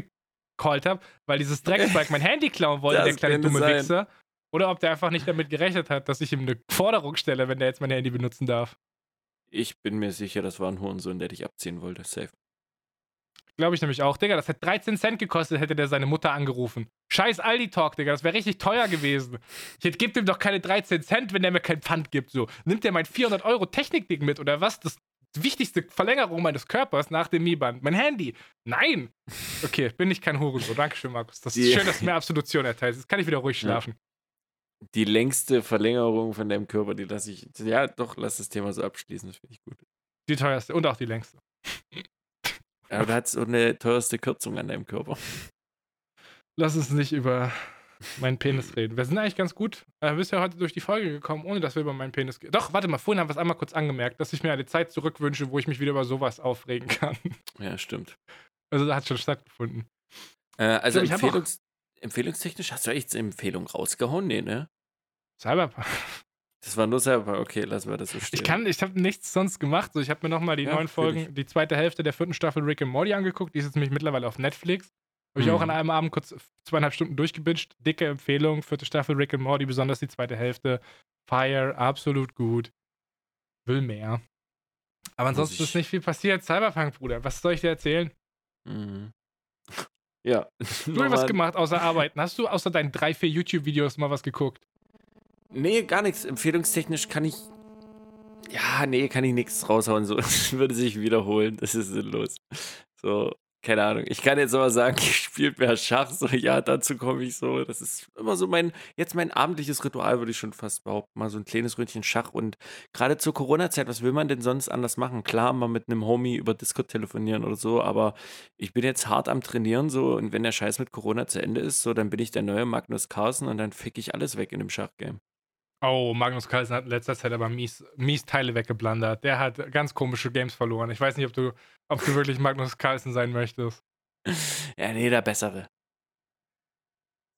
gecallt habe, weil dieses Drecksbike mein Handy klauen wollte, Das der kleine dumme sein. Wichser. Oder ob der einfach nicht damit gerechnet hat, dass ich ihm eine Forderung stelle, wenn der jetzt mein Handy benutzen darf. Ich bin mir sicher, das war ein Hurensohn, der dich abziehen wollte. Safe. Glaube ich nämlich auch. Digga, das hätte 13 Cent gekostet, hätte der seine Mutter angerufen. Scheiß Aldi-Talk, Digga, das wäre richtig teuer gewesen. Ich hätte, gib ihm doch keine 13 Cent, wenn der mir kein Pfand gibt. So. Nimmt der mein 400 Euro Technikding mit oder was? Das wichtigste Verlängerung meines Körpers nach dem Mi-Band. Mein Handy. Nein. Okay, bin ich kein Hurensohn. Dankeschön, Markus. Das ist Die- schön, dass du mir Absolution erteilst. Jetzt kann ich wieder ruhig schlafen. Die längste Verlängerung von deinem Körper, die lasse ich. Ja, doch, lass das Thema so abschließen, das finde ich gut. Die teuerste und auch die längste. Aber du hast so eine teuerste Kürzung an deinem Körper. Lass uns nicht über meinen Penis reden. Wir sind eigentlich ganz gut äh, bisher heute durch die Folge gekommen, ohne dass wir über meinen Penis. Doch, warte mal, vorhin haben wir es einmal kurz angemerkt, dass ich mir eine Zeit zurückwünsche, wo ich mich wieder über sowas aufregen kann. Ja, stimmt. Also, da hat schon stattgefunden. Äh, also Ich glaub, ich hab Empfehlungs empfehlungstechnisch hast du echt eine Empfehlung rausgehauen? Nee, ne? Cyberpunk. Das war nur selber. Okay, lassen wir das so stehen. Ich kann, ich habe nichts sonst gemacht. So, ich habe mir nochmal die Ja, neuen Folgen, die zweite Hälfte der vierten Staffel Rick and Morty angeguckt. Die ist jetzt nämlich mittlerweile auf Netflix. Habe ich Mhm. auch an einem Abend kurz zweieinhalb Stunden durchgebinged. Dicke Empfehlung, vierte Staffel Rick and Morty, besonders die zweite Hälfte. Fire, absolut gut. Will mehr. Aber ansonsten ist nicht viel passiert. Cyberpunk, Bruder, was soll ich dir erzählen? Mhm. [LAUGHS] Ja. Du hast was gemacht außer [LAUGHS] Arbeiten. Hast du außer deinen drei, vier YouTube-Videos mal was geguckt? Nee, gar nichts. Empfehlungstechnisch kann ich. Ja, nee, kann ich nichts raushauen. So, [LAUGHS] das würde sich wiederholen. Das ist sinnlos. So, keine Ahnung. Ich kann jetzt aber sagen, [LAUGHS] ich spiele mehr Schach. So, ja, dazu komme ich so. Das ist immer so mein, jetzt mein abendliches Ritual, würde ich schon fast behaupten. Mal so ein kleines Ründchen Schach. Und gerade zur Corona-Zeit, was will man denn sonst anders machen? Klar, mal mit einem Homie über Discord telefonieren oder so, aber ich bin jetzt hart am Trainieren so. Und wenn der Scheiß mit Corona zu Ende ist, so, dann bin ich der neue Magnus Carlsen und dann fick ich alles weg in dem Schachgame. Oh, Magnus Carlsen hat in letzter Zeit aber mies, mies Teile weggeblandert. Der hat ganz komische Games verloren. Ich weiß nicht, ob du, ob du wirklich Magnus Carlsen sein möchtest. [LAUGHS] Ja, nee, der bessere.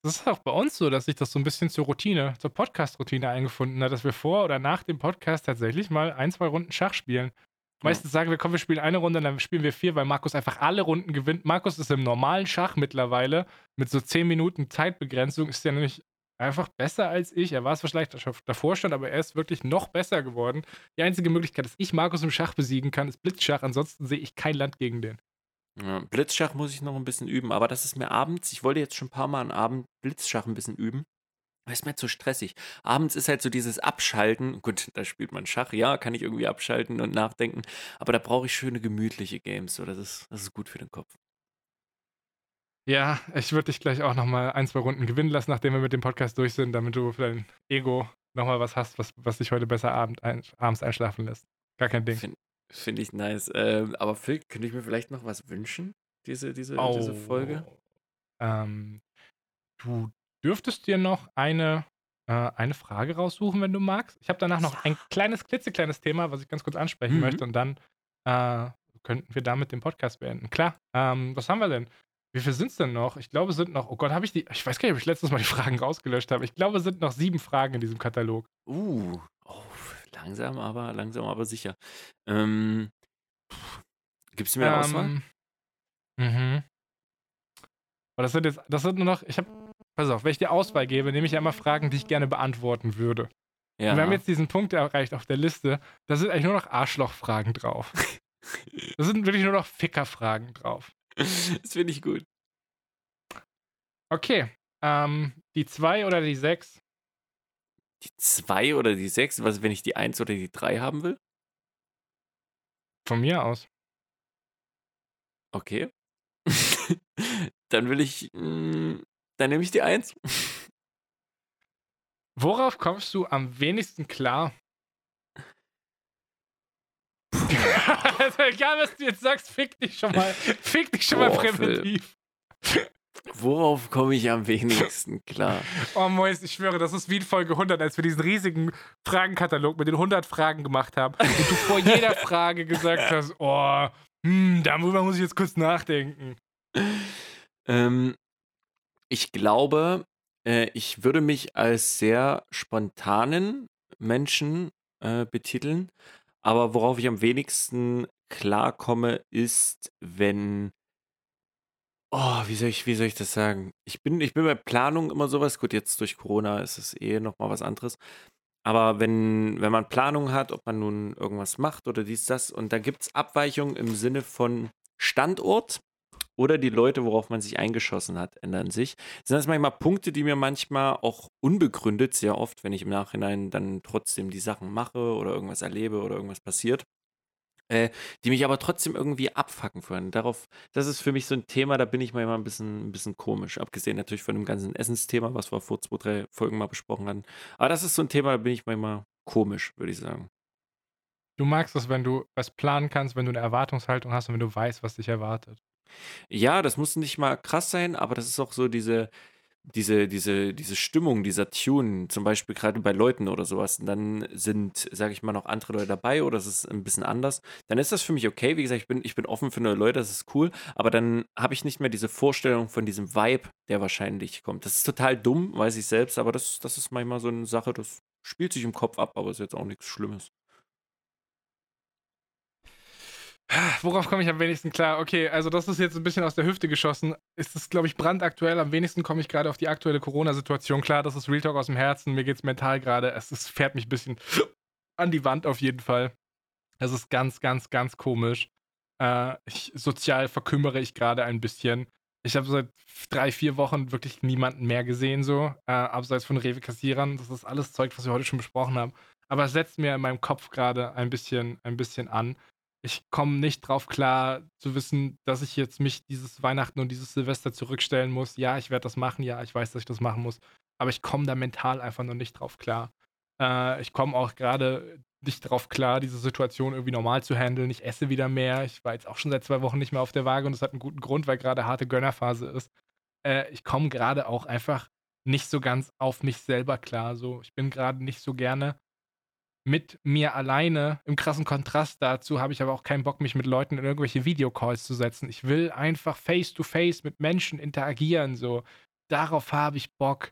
Das ist auch bei uns so, dass sich das so ein bisschen zur Routine, zur Podcast-Routine eingefunden hat, dass wir vor oder nach dem Podcast tatsächlich mal ein, zwei Runden Schach spielen. Meistens sagen wir, komm, wir spielen eine Runde, dann spielen wir vier, weil Markus einfach alle Runden gewinnt. Markus ist im normalen Schach mittlerweile mit so zehn Minuten Zeitbegrenzung, ist ja nämlich einfach besser als ich. Er war es vielleicht davor schon, aber er ist wirklich noch besser geworden. Die einzige Möglichkeit, dass ich Markus im Schach besiegen kann, ist Blitzschach. Ansonsten sehe ich kein Land gegen den. Ja, Blitzschach muss ich noch ein bisschen üben, aber das ist mir abends, ich wollte jetzt schon ein paar Mal am Abend Blitzschach ein bisschen üben. Aber ist mir zu stressig. Abends ist halt so dieses Abschalten. Gut, da spielt man Schach, ja, kann ich irgendwie abschalten und nachdenken. Aber da brauche ich schöne, gemütliche Games. So, das, ist, das ist gut für den Kopf. Ja, ich würde dich gleich auch nochmal ein, zwei Runden gewinnen lassen, nachdem wir mit dem Podcast durch sind, damit du für dein Ego nochmal was hast, was, was dich heute besser abend ein, abends einschlafen lässt. Gar kein Ding. Finde find ich nice. Ähm, aber Phil, könnte ich mir vielleicht noch was wünschen, diese, diese, oh, diese Folge? Ähm, du dürftest dir noch eine, äh, eine Frage raussuchen, wenn du magst. Ich habe danach noch ein kleines, klitzekleines Thema, was ich ganz kurz ansprechen mhm. möchte und dann äh, könnten wir damit den Podcast beenden. Klar. Ähm, was haben wir denn? Wie viel sind es denn noch? Ich glaube, es sind noch, oh Gott, habe ich die, ich weiß gar nicht, ob ich letztes Mal die [LAUGHS] Fragen rausgelöscht habe. Ich glaube, es sind noch sieben Fragen in diesem Katalog. Uh, oh, langsam, aber langsam, aber sicher. Ähm, du mir eine ähm, Auswahl? Mhm. Aber das sind jetzt, das sind nur noch, ich habe, pass auf, wenn ich dir Auswahl gebe, nehme ich immer Fragen, die ich gerne beantworten würde. Ja. Und wir haben jetzt diesen Punkt erreicht auf der Liste, da sind eigentlich nur noch Arschlochfragen drauf. [LAUGHS] da sind wirklich nur noch Fickerfragen drauf. [LAUGHS] Das finde ich gut. Okay. Ähm, die 2 oder die 6? Die 2 oder die 6? Was, wenn ich die 1 oder die 3 haben will? Von mir aus. Okay. [LAUGHS] dann will ich. Mh, hm, dann nehme ich die 1. [LAUGHS] Worauf kommst du am wenigsten klar? Also egal, was du jetzt sagst, fick dich schon mal. Fick dich schon Boah, mal präventiv. Worauf komme ich am wenigsten klar? Oh Mois, ich schwöre, das ist wie in Folge 100, als wir diesen riesigen Fragenkatalog mit den 100 Fragen gemacht haben und du vor jeder Frage gesagt hast, oh, hm, darüber muss ich jetzt kurz nachdenken. Ähm, ich glaube, äh, ich würde mich als sehr spontanen Menschen äh, betiteln, aber worauf ich am wenigsten klarkomme, ist, wenn oh, wie soll ich wie soll ich das sagen? Ich bin ich bin bei Planung immer sowas. Gut, jetzt durch Corona ist es eh noch mal was anderes. Aber wenn wenn man Planung hat, ob man nun irgendwas macht oder dies, das und da gibt es Abweichungen im Sinne von Standort oder die Leute, worauf man sich eingeschossen hat, ändern sich. Sind das manchmal Punkte, die mir manchmal auch unbegründet, sehr oft, wenn ich im Nachhinein dann trotzdem die Sachen mache oder irgendwas erlebe oder irgendwas passiert, äh, die mich aber trotzdem irgendwie abfacken können. Darauf, das ist für mich so ein Thema, da bin ich manchmal ein bisschen, ein bisschen komisch. Abgesehen natürlich von dem ganzen Essensthema, was wir vor zwei, drei Folgen mal besprochen hatten. Aber das ist so ein Thema, da bin ich manchmal komisch, würde ich sagen. Du magst es, wenn du was planen kannst, wenn du eine Erwartungshaltung hast und wenn du weißt, was dich erwartet. Ja, das muss nicht mal krass sein, aber das ist auch so diese, diese, diese, diese Stimmung, dieser Tune, zum Beispiel gerade bei Leuten oder sowas, und dann sind, sage ich mal, noch andere Leute dabei oder es ist ein bisschen anders, dann ist das für mich okay. Wie gesagt, ich bin, ich bin offen für neue Leute, das ist cool, aber dann habe ich nicht mehr diese Vorstellung von diesem Vibe, der wahrscheinlich kommt. Das ist total dumm, weiß ich selbst, aber das, das ist manchmal so eine Sache, das spielt sich im Kopf ab, aber ist jetzt auch nichts Schlimmes. Worauf komme ich am wenigsten klar? Okay, also das ist jetzt ein bisschen aus der Hüfte geschossen. Ist es, glaube ich, brandaktuell. Am wenigsten komme ich gerade auf die aktuelle Corona-Situation. Klar, das ist Real Talk aus dem Herzen. Mir geht es mental gerade. Es, es fährt mich ein bisschen [LAUGHS] an die Wand auf jeden Fall. Es ist ganz, ganz, ganz komisch. Äh, ich, sozial verkümmere ich gerade ein bisschen. Ich habe seit drei, vier Wochen wirklich niemanden mehr gesehen, so. Äh, abseits von Rewe-Kassierern. Das ist alles Zeug, was wir heute schon besprochen haben. Aber es setzt mir in meinem Kopf gerade ein bisschen, ein bisschen an ich komme nicht drauf klar, zu wissen, dass ich jetzt mich dieses Weihnachten und dieses Silvester zurückstellen muss. Ja, ich werde das machen, ja, ich weiß, dass ich das machen muss, aber ich komme da mental einfach noch nicht drauf klar. Äh, ich komme auch gerade nicht drauf klar, diese Situation irgendwie normal zu handeln. Ich esse wieder mehr. Ich war jetzt auch schon seit zwei Wochen nicht mehr auf der Waage und das hat einen guten Grund, weil gerade harte Gönnerphase ist. Äh, ich komme gerade auch einfach nicht so ganz auf mich selber klar. So, ich bin gerade nicht so gerne mit mir alleine. Im krassen Kontrast dazu habe ich aber auch keinen Bock, mich mit Leuten in irgendwelche Videocalls zu setzen. Ich will einfach face to face mit Menschen interagieren. So, darauf habe ich Bock.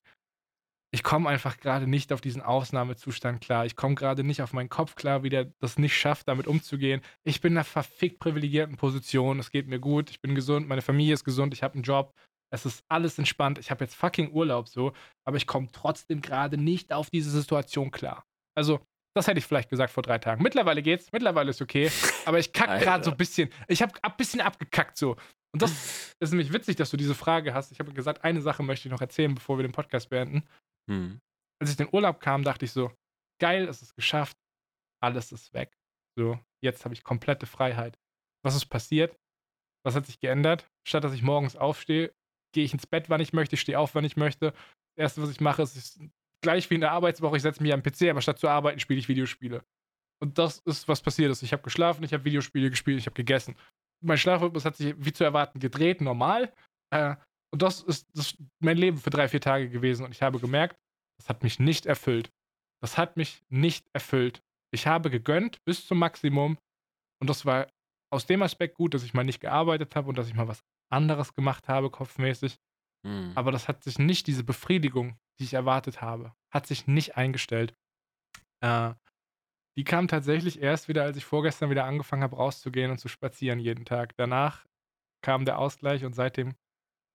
Ich komme einfach gerade nicht auf diesen Ausnahmezustand klar. Ich komme gerade nicht auf meinen Kopf klar, wie der das nicht schafft, damit umzugehen. Ich bin in einer verfickt privilegierten Position. Es geht mir gut. Ich bin gesund. Meine Familie ist gesund. Ich habe einen Job. Es ist alles entspannt. Ich habe jetzt fucking Urlaub so. Aber ich komme trotzdem gerade nicht auf diese Situation klar. Also, das hätte ich vielleicht gesagt vor drei Tagen. Mittlerweile geht's, mittlerweile ist okay. Aber ich kack gerade so ein bisschen. Ich habe ein bisschen abgekackt so. Und das [LAUGHS] ist nämlich witzig, dass du diese Frage hast. Ich habe gesagt, eine Sache möchte ich noch erzählen, bevor wir den Podcast beenden. Hm. Als ich in den Urlaub kam, dachte ich so, geil, es ist geschafft. Alles ist weg. So, jetzt habe ich komplette Freiheit. Was ist passiert? Was hat sich geändert? Statt dass ich morgens aufstehe, gehe ich ins Bett, wann ich möchte, stehe auf, wann ich möchte. Das erste, was ich mache, ist gleich wie in der Arbeitswoche, ich setze mich am PC, aber statt zu arbeiten, spiele ich Videospiele. Und das ist, was passiert ist. Ich habe geschlafen, ich habe Videospiele gespielt, ich habe gegessen. Mein Schlafrhythmus hat sich wie zu erwarten gedreht, normal. Äh, und das ist, das ist mein Leben für drei, vier Tage gewesen. Und ich habe gemerkt, das hat mich nicht erfüllt. Das hat mich nicht erfüllt. Ich habe gegönnt bis zum Maximum. Und das war aus dem Aspekt gut, dass ich mal nicht gearbeitet habe und dass ich mal was anderes gemacht habe, kopfmäßig. Mhm. Aber das hat sich nicht, diese Befriedigung, die ich erwartet habe, hat sich nicht eingestellt. Äh, die kam tatsächlich erst wieder, als ich vorgestern wieder angefangen habe, rauszugehen und zu spazieren jeden Tag. Danach kam der Ausgleich und seitdem,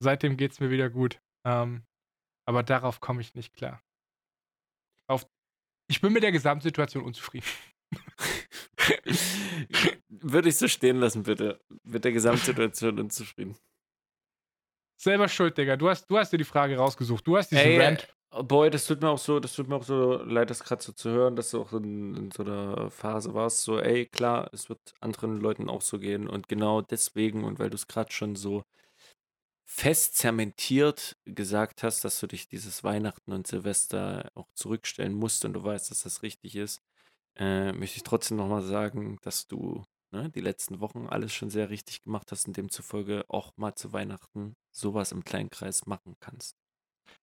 seitdem geht es mir wieder gut. Ähm, aber darauf komme ich nicht klar. Auf, ich bin mit der Gesamtsituation unzufrieden. [LAUGHS] Würde ich so stehen lassen, bitte. Mit der Gesamtsituation [LAUGHS] unzufrieden. Selber schuld, Digga. Du hast, du hast dir die Frage rausgesucht. Du hast diesen Ey, Rant. Boy, das tut mir auch so, das tut mir auch so leid, das gerade so zu hören, dass du auch in, in so einer Phase warst. So, ey, klar, es wird anderen Leuten auch so gehen. Und genau deswegen, und weil du es gerade schon so fest zementiert gesagt hast, dass du dich dieses Weihnachten und Silvester auch zurückstellen musst und du weißt, dass das richtig ist, äh, möchte ich trotzdem nochmal sagen, dass du ne, die letzten Wochen alles schon sehr richtig gemacht hast und demzufolge auch mal zu Weihnachten sowas im kleinen Kreis machen kannst.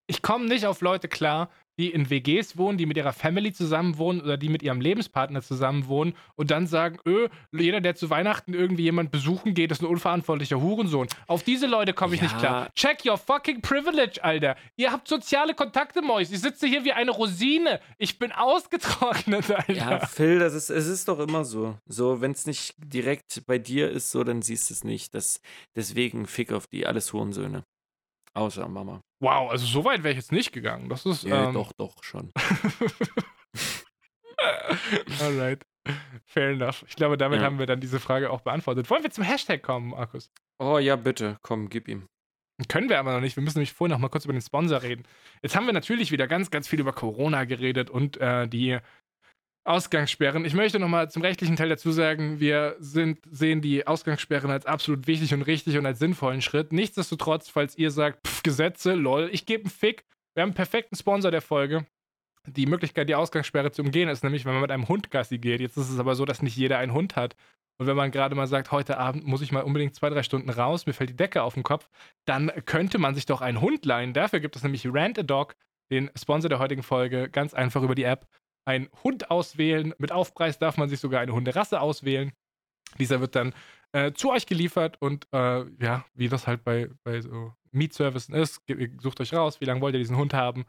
Ich komme nicht auf Leute klar, die in WGs wohnen, die mit ihrer Family zusammen wohnen oder die mit ihrem Lebenspartner zusammen wohnen und dann sagen, öh, jeder, der zu Weihnachten irgendwie jemand besuchen geht, ist ein unverantwortlicher Hurensohn. Auf diese Leute komme ich ja. nicht klar. Check your fucking privilege, Alter. Ihr habt soziale Kontakte, Mois. Ich sitze hier wie eine Rosine. Ich bin ausgetrocknet, Alter. Ja, Phil, das ist, es ist doch immer so. So, wenn es nicht direkt bei dir ist, so, dann siehst du es nicht. Das, deswegen fick auf die, alles Hurensöhne. Außer Mama. Wow, also so weit wäre ich jetzt nicht gegangen. Das ist. Ja, ähm... doch, doch, schon. [LAUGHS] Alright. Fair enough. Ich glaube, damit ja. haben wir dann diese Frage auch beantwortet. Wollen wir zum Hashtag kommen, Markus? Oh ja, bitte. Komm, gib ihm. Können wir aber noch nicht. Wir müssen nämlich vorher noch mal kurz über den Sponsor reden. Jetzt haben wir natürlich wieder ganz, ganz viel über Corona geredet und äh, die Ausgangssperren. Ich möchte nochmal zum rechtlichen Teil dazu sagen, wir sind, sehen die Ausgangssperren als absolut wichtig und richtig und als sinnvollen Schritt. Nichtsdestotrotz, falls ihr sagt, pff, Gesetze, lol, ich gebe einen Fick. Wir haben einen perfekten Sponsor der Folge. Die Möglichkeit, die Ausgangssperre zu umgehen, ist nämlich, wenn man mit einem Hund Gassi geht. Jetzt ist es aber so, dass nicht jeder einen Hund hat. Und wenn man gerade mal sagt, heute Abend muss ich mal unbedingt zwei, drei Stunden raus, mir fällt die Decke auf den Kopf, dann könnte man sich doch einen Hund leihen. Dafür gibt es nämlich Rant a Dog, den Sponsor der heutigen Folge, ganz einfach über die App einen Hund auswählen. Mit Aufpreis darf man sich sogar eine Hunderasse auswählen. Dieser wird dann äh, zu euch geliefert und äh, ja, wie das halt bei, bei so Mietservicen ist, sucht euch raus, wie lange wollt ihr diesen Hund haben.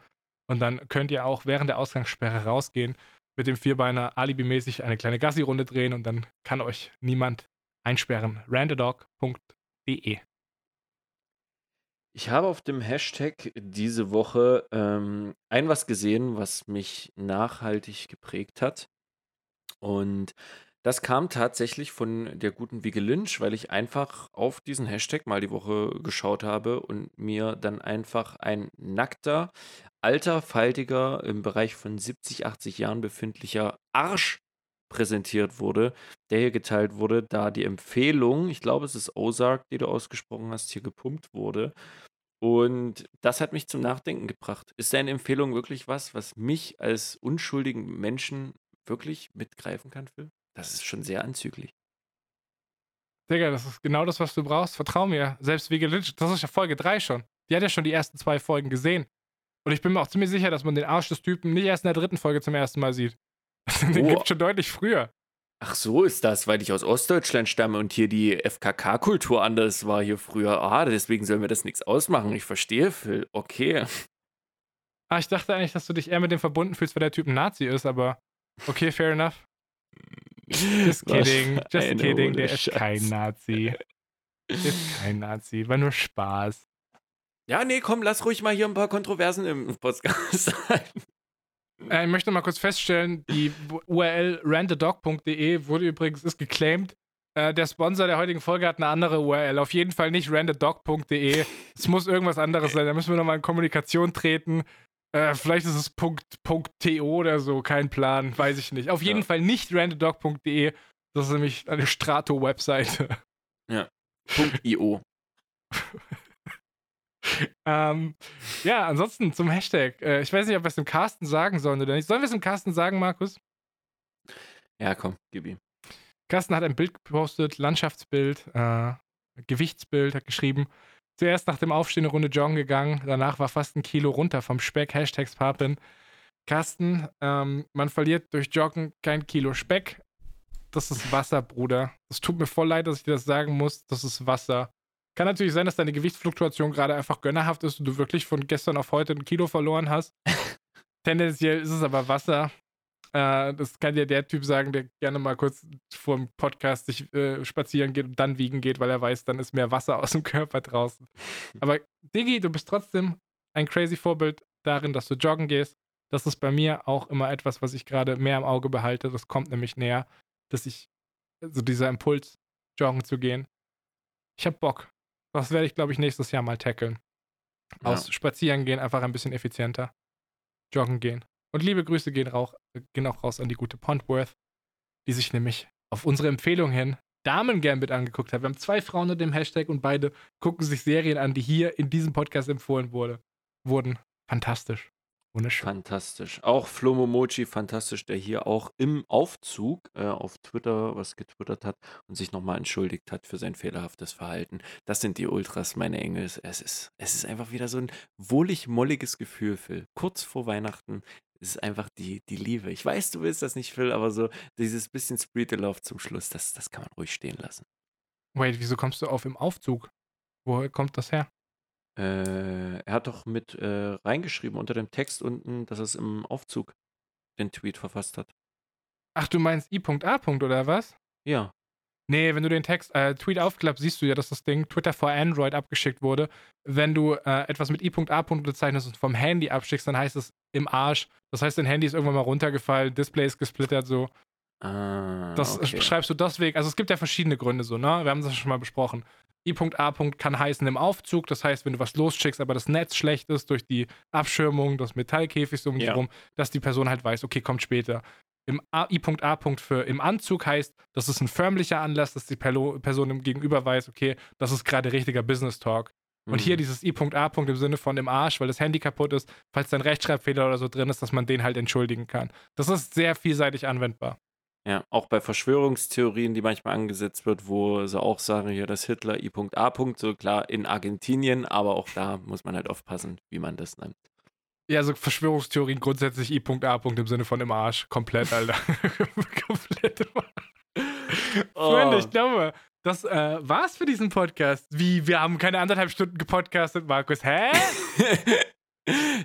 Und dann könnt ihr auch während der Ausgangssperre rausgehen, mit dem Vierbeiner alibimäßig eine kleine Gassi-Runde drehen und dann kann euch niemand einsperren. randadog.de ich habe auf dem Hashtag diese Woche ähm, ein was gesehen, was mich nachhaltig geprägt hat. Und das kam tatsächlich von der guten Wiege Lynch, weil ich einfach auf diesen Hashtag mal die Woche geschaut habe und mir dann einfach ein nackter, alter, faltiger, im Bereich von 70, 80 Jahren befindlicher Arsch präsentiert wurde, der hier geteilt wurde, da die Empfehlung, ich glaube, es ist Ozark, die du ausgesprochen hast, hier gepumpt wurde. Und das hat mich zum Nachdenken gebracht. Ist deine Empfehlung wirklich was, was mich als unschuldigen Menschen wirklich mitgreifen kann, Phil? Das ist schon sehr anzüglich. Digga, das ist genau das, was du brauchst. Vertrau mir. Selbst wie Lynch, das ist ja Folge 3 schon. Die hat ja schon die ersten zwei Folgen gesehen. Und ich bin mir auch ziemlich sicher, dass man den Arsch des Typen nicht erst in der dritten Folge zum ersten Mal sieht. [LAUGHS] den Oh. gibt schon deutlich früher. Ach so ist das, weil ich aus Ostdeutschland stamme und hier die FKK-Kultur anders war hier früher. Ah, deswegen soll mir das nichts ausmachen. Ich verstehe, Phil. Okay. Ah, ich dachte eigentlich, dass du dich eher mit dem verbunden fühlst, weil der Typ ein Nazi ist, aber okay, fair enough. Just [LAUGHS] kidding, just kidding, der ohne ist Scheiß. kein Nazi. Ist kein Nazi, war nur Spaß. Ja, nee, komm, lass ruhig mal hier ein paar Kontroversen im Podcast [LAUGHS] sein. Äh, ich möchte mal kurz feststellen, die URL randedog.de wurde übrigens, ist geclaimed. Äh, der Sponsor der heutigen Folge hat eine andere URL. Auf jeden Fall nicht randedog.de. Es muss irgendwas anderes sein. Da müssen wir nochmal in Kommunikation treten. Äh, vielleicht ist es Punkt, Punkt .to oder so, kein Plan, weiß ich nicht. Auf jeden Ja. Fall nicht randedog.de. Das ist nämlich eine Strato-Webseite. Punkt .io. [LAUGHS] ähm, ja, ansonsten zum Hashtag. Äh, ich weiß nicht, ob wir es dem Carsten sagen sollen oder nicht. Sollen wir es dem Carsten sagen, Markus? Ja, komm, gib ihm. Carsten hat ein Bild gepostet, Landschaftsbild, äh, Gewichtsbild, hat geschrieben. Zuerst nach dem Aufstehen eine Runde joggen gegangen, danach war fast ein Kilo runter vom Speck, Hashtags Papin. Carsten, ähm, man verliert durch Joggen kein Kilo Speck. Das ist Wasser, Bruder. Es tut mir voll leid, dass ich dir das sagen muss. Das ist Wasser. Kann natürlich sein, dass deine Gewichtsfluktuation gerade einfach gönnerhaft ist und du wirklich von gestern auf heute ein Kilo verloren hast. [LAUGHS] Tendenziell ist es aber Wasser. Äh, das kann dir der Typ sagen, der gerne mal kurz vor dem Podcast sich äh, spazieren geht und dann wiegen geht, weil er weiß, dann ist mehr Wasser [LAUGHS] aus dem Körper draußen. Aber Diggi, du bist trotzdem ein crazy Vorbild darin, dass du joggen gehst. Das ist bei mir auch immer etwas, was ich gerade mehr im Auge behalte. Das kommt nämlich näher, dass ich, so dieser Impuls, joggen zu gehen. Ich hab Bock. Das werde ich, glaube ich, nächstes Jahr mal tackeln. Ja. Aus Spazieren gehen einfach ein bisschen effizienter. Joggen gehen. Und liebe Grüße gehen, rauch, äh, gehen auch raus an die gute Pontworth, die sich nämlich auf unsere Empfehlung hin Damen Gambit angeguckt hat. Wir haben zwei Frauen unter dem Hashtag und beide gucken sich Serien an, die hier in diesem Podcast empfohlen wurde, wurden. Fantastisch. Wunderschön. Fantastisch. Auch Flomomochi, fantastisch, der hier auch im Aufzug äh, auf Twitter was getwittert hat und sich nochmal entschuldigt hat für sein fehlerhaftes Verhalten. Das sind die Ultras, meine Engel. Es ist, es ist einfach wieder so ein wohlig-molliges Gefühl, Phil. Kurz vor Weihnachten ist es einfach die, die Liebe. Ich weiß, du willst das nicht, Phil, aber so dieses bisschen Spirit Love zum Schluss, das, das kann man ruhig stehen lassen. Wait, wieso kommst du auf im Aufzug? Woher kommt das her? Äh, er hat doch mit äh, reingeschrieben unter dem Text unten, dass er es im Aufzug den Tweet verfasst hat. Ach, du meinst I.A. oder was? Ja. Nee, wenn du den Text, äh, Tweet aufklappst, siehst du ja, dass das Ding Twitter for Android abgeschickt wurde. Wenn du äh, etwas mit I.A. bezeichnest und vom Handy abschickst, dann heißt es im Arsch. Das heißt, dein Handy ist irgendwann mal runtergefallen, Display ist gesplittert, so. Ah, Das okay. schreibst du deswegen. Also es gibt ja verschiedene Gründe so, ne? Wir haben das schon mal besprochen. I.A. kann heißen im Aufzug, das heißt, wenn du was losschickst, aber das Netz schlecht ist durch die Abschirmung, das Metallkäfig so um dich Ja. rum, dass die Person halt weiß, okay, kommt später. Im I.A. für im Anzug heißt, das ist ein förmlicher Anlass, dass die Person im Gegenüber weiß, okay, das ist gerade richtiger Business Talk. Und hier Mhm. dieses I.A. im Sinne von im Arsch, weil das Handy kaputt ist, falls da ein Rechtschreibfehler oder so drin ist, dass man den halt entschuldigen kann. Das ist sehr vielseitig anwendbar. Ja, auch bei Verschwörungstheorien, die manchmal angesetzt wird, wo sie auch sagen, hier, dass Hitler I.A. so klar in Argentinien, aber auch da muss man halt aufpassen, wie man das nennt. Ja, so Verschwörungstheorien grundsätzlich I.A. im Sinne von im Arsch. Komplett, Alter. [LAUGHS] [LAUGHS] Komplett im Arsch. Freunde, ich glaube, das äh, war's für diesen Podcast. Wie, wir haben keine anderthalb Stunden gepodcastet, Markus. Hä? [LAUGHS]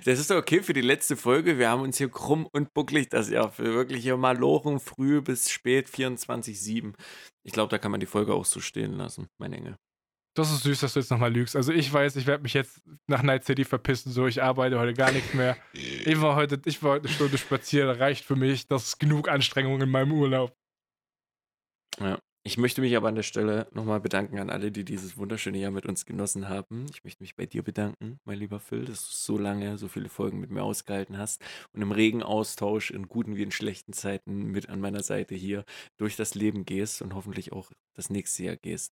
Das ist doch okay für die letzte Folge. Wir haben uns hier krumm und bucklig das Jahr für wirklich hier Malochen früh bis spät 24-7. Ich glaube, da kann man die Folge auch so stehen lassen, mein Engel. Das ist süß, dass du jetzt nochmal lügst. Also ich weiß, ich werde mich jetzt nach Night City verpissen, so ich arbeite heute gar nicht mehr. Ich war heute, ich war heute eine Stunde spazieren, reicht für mich. Das ist genug Anstrengung in meinem Urlaub. Ich möchte mich aber an der Stelle nochmal bedanken an alle, die dieses wunderschöne Jahr mit uns genossen haben. Ich möchte mich bei dir bedanken, mein lieber Phil, dass du so lange, so viele Folgen mit mir ausgehalten hast und im regen Austausch, in guten wie in schlechten Zeiten mit an meiner Seite hier durch das Leben gehst und hoffentlich auch das nächste Jahr gehst.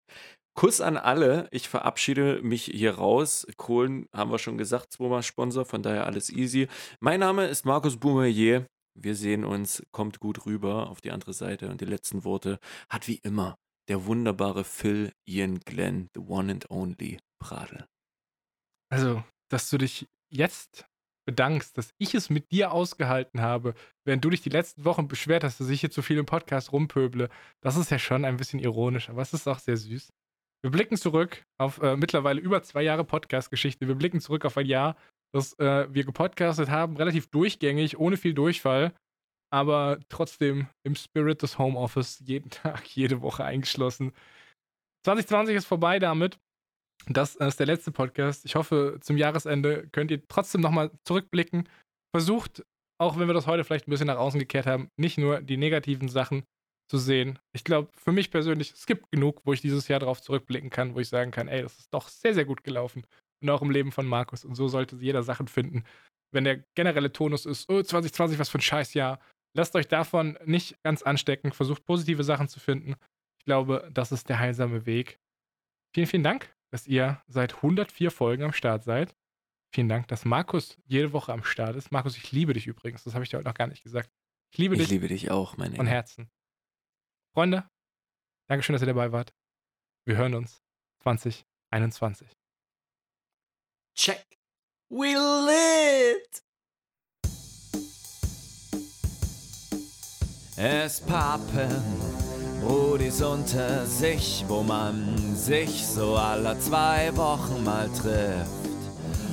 Kuss an alle. Ich verabschiede mich hier raus. Kohlen haben wir schon gesagt, zweimal Sponsor, von daher alles easy. Mein Name ist Markus Boumerier. Wir sehen uns, kommt gut rüber auf die andere Seite. Und die letzten Worte hat wie immer der wunderbare Phil Ian Glenn, the one and only Pradel. Also, dass du dich jetzt bedankst, dass ich es mit dir ausgehalten habe, während du dich die letzten Wochen beschwert hast, dass ich hier zu viel im Podcast rumpöble, das ist ja schon ein bisschen ironisch, aber es ist auch sehr süß. Wir blicken zurück auf äh, mittlerweile über zwei Jahre Podcast-Geschichte. Wir blicken zurück auf ein Jahr, das äh, wir gepodcastet haben, relativ durchgängig, ohne viel Durchfall, aber trotzdem im Spirit des Homeoffice jeden [LAUGHS] Tag, jede Woche eingeschlossen. 2020 ist vorbei damit. Das ist der letzte Podcast. Ich hoffe, zum Jahresende könnt ihr trotzdem nochmal zurückblicken. Versucht, auch wenn wir das heute vielleicht ein bisschen nach außen gekehrt haben, nicht nur die negativen Sachen zu sehen. Ich glaube, für mich persönlich, es gibt genug, wo ich dieses Jahr darauf zurückblicken kann, wo ich sagen kann, ey, das ist doch sehr, sehr gut gelaufen und auch im Leben von Markus. Und so sollte jeder Sachen finden. Wenn der generelle Tonus ist, oh, 2020, was für ein Scheißjahr, lasst euch davon nicht ganz anstecken. Versucht positive Sachen zu finden. Ich glaube, das ist der heilsame Weg. Vielen, vielen Dank, dass ihr seit 104 Folgen am Start seid. Vielen Dank, dass Markus jede Woche am Start ist. Markus, ich liebe dich übrigens. Das habe ich dir heute noch gar nicht gesagt. Ich liebe ich dich. Ich liebe dich auch, meine Von Herzen. Freunde, Dankeschön, dass ihr dabei wart. Wir hören uns 2021. Check. We lit! Es pappen Brudis unter sich, wo man sich so alle zwei Wochen mal trifft.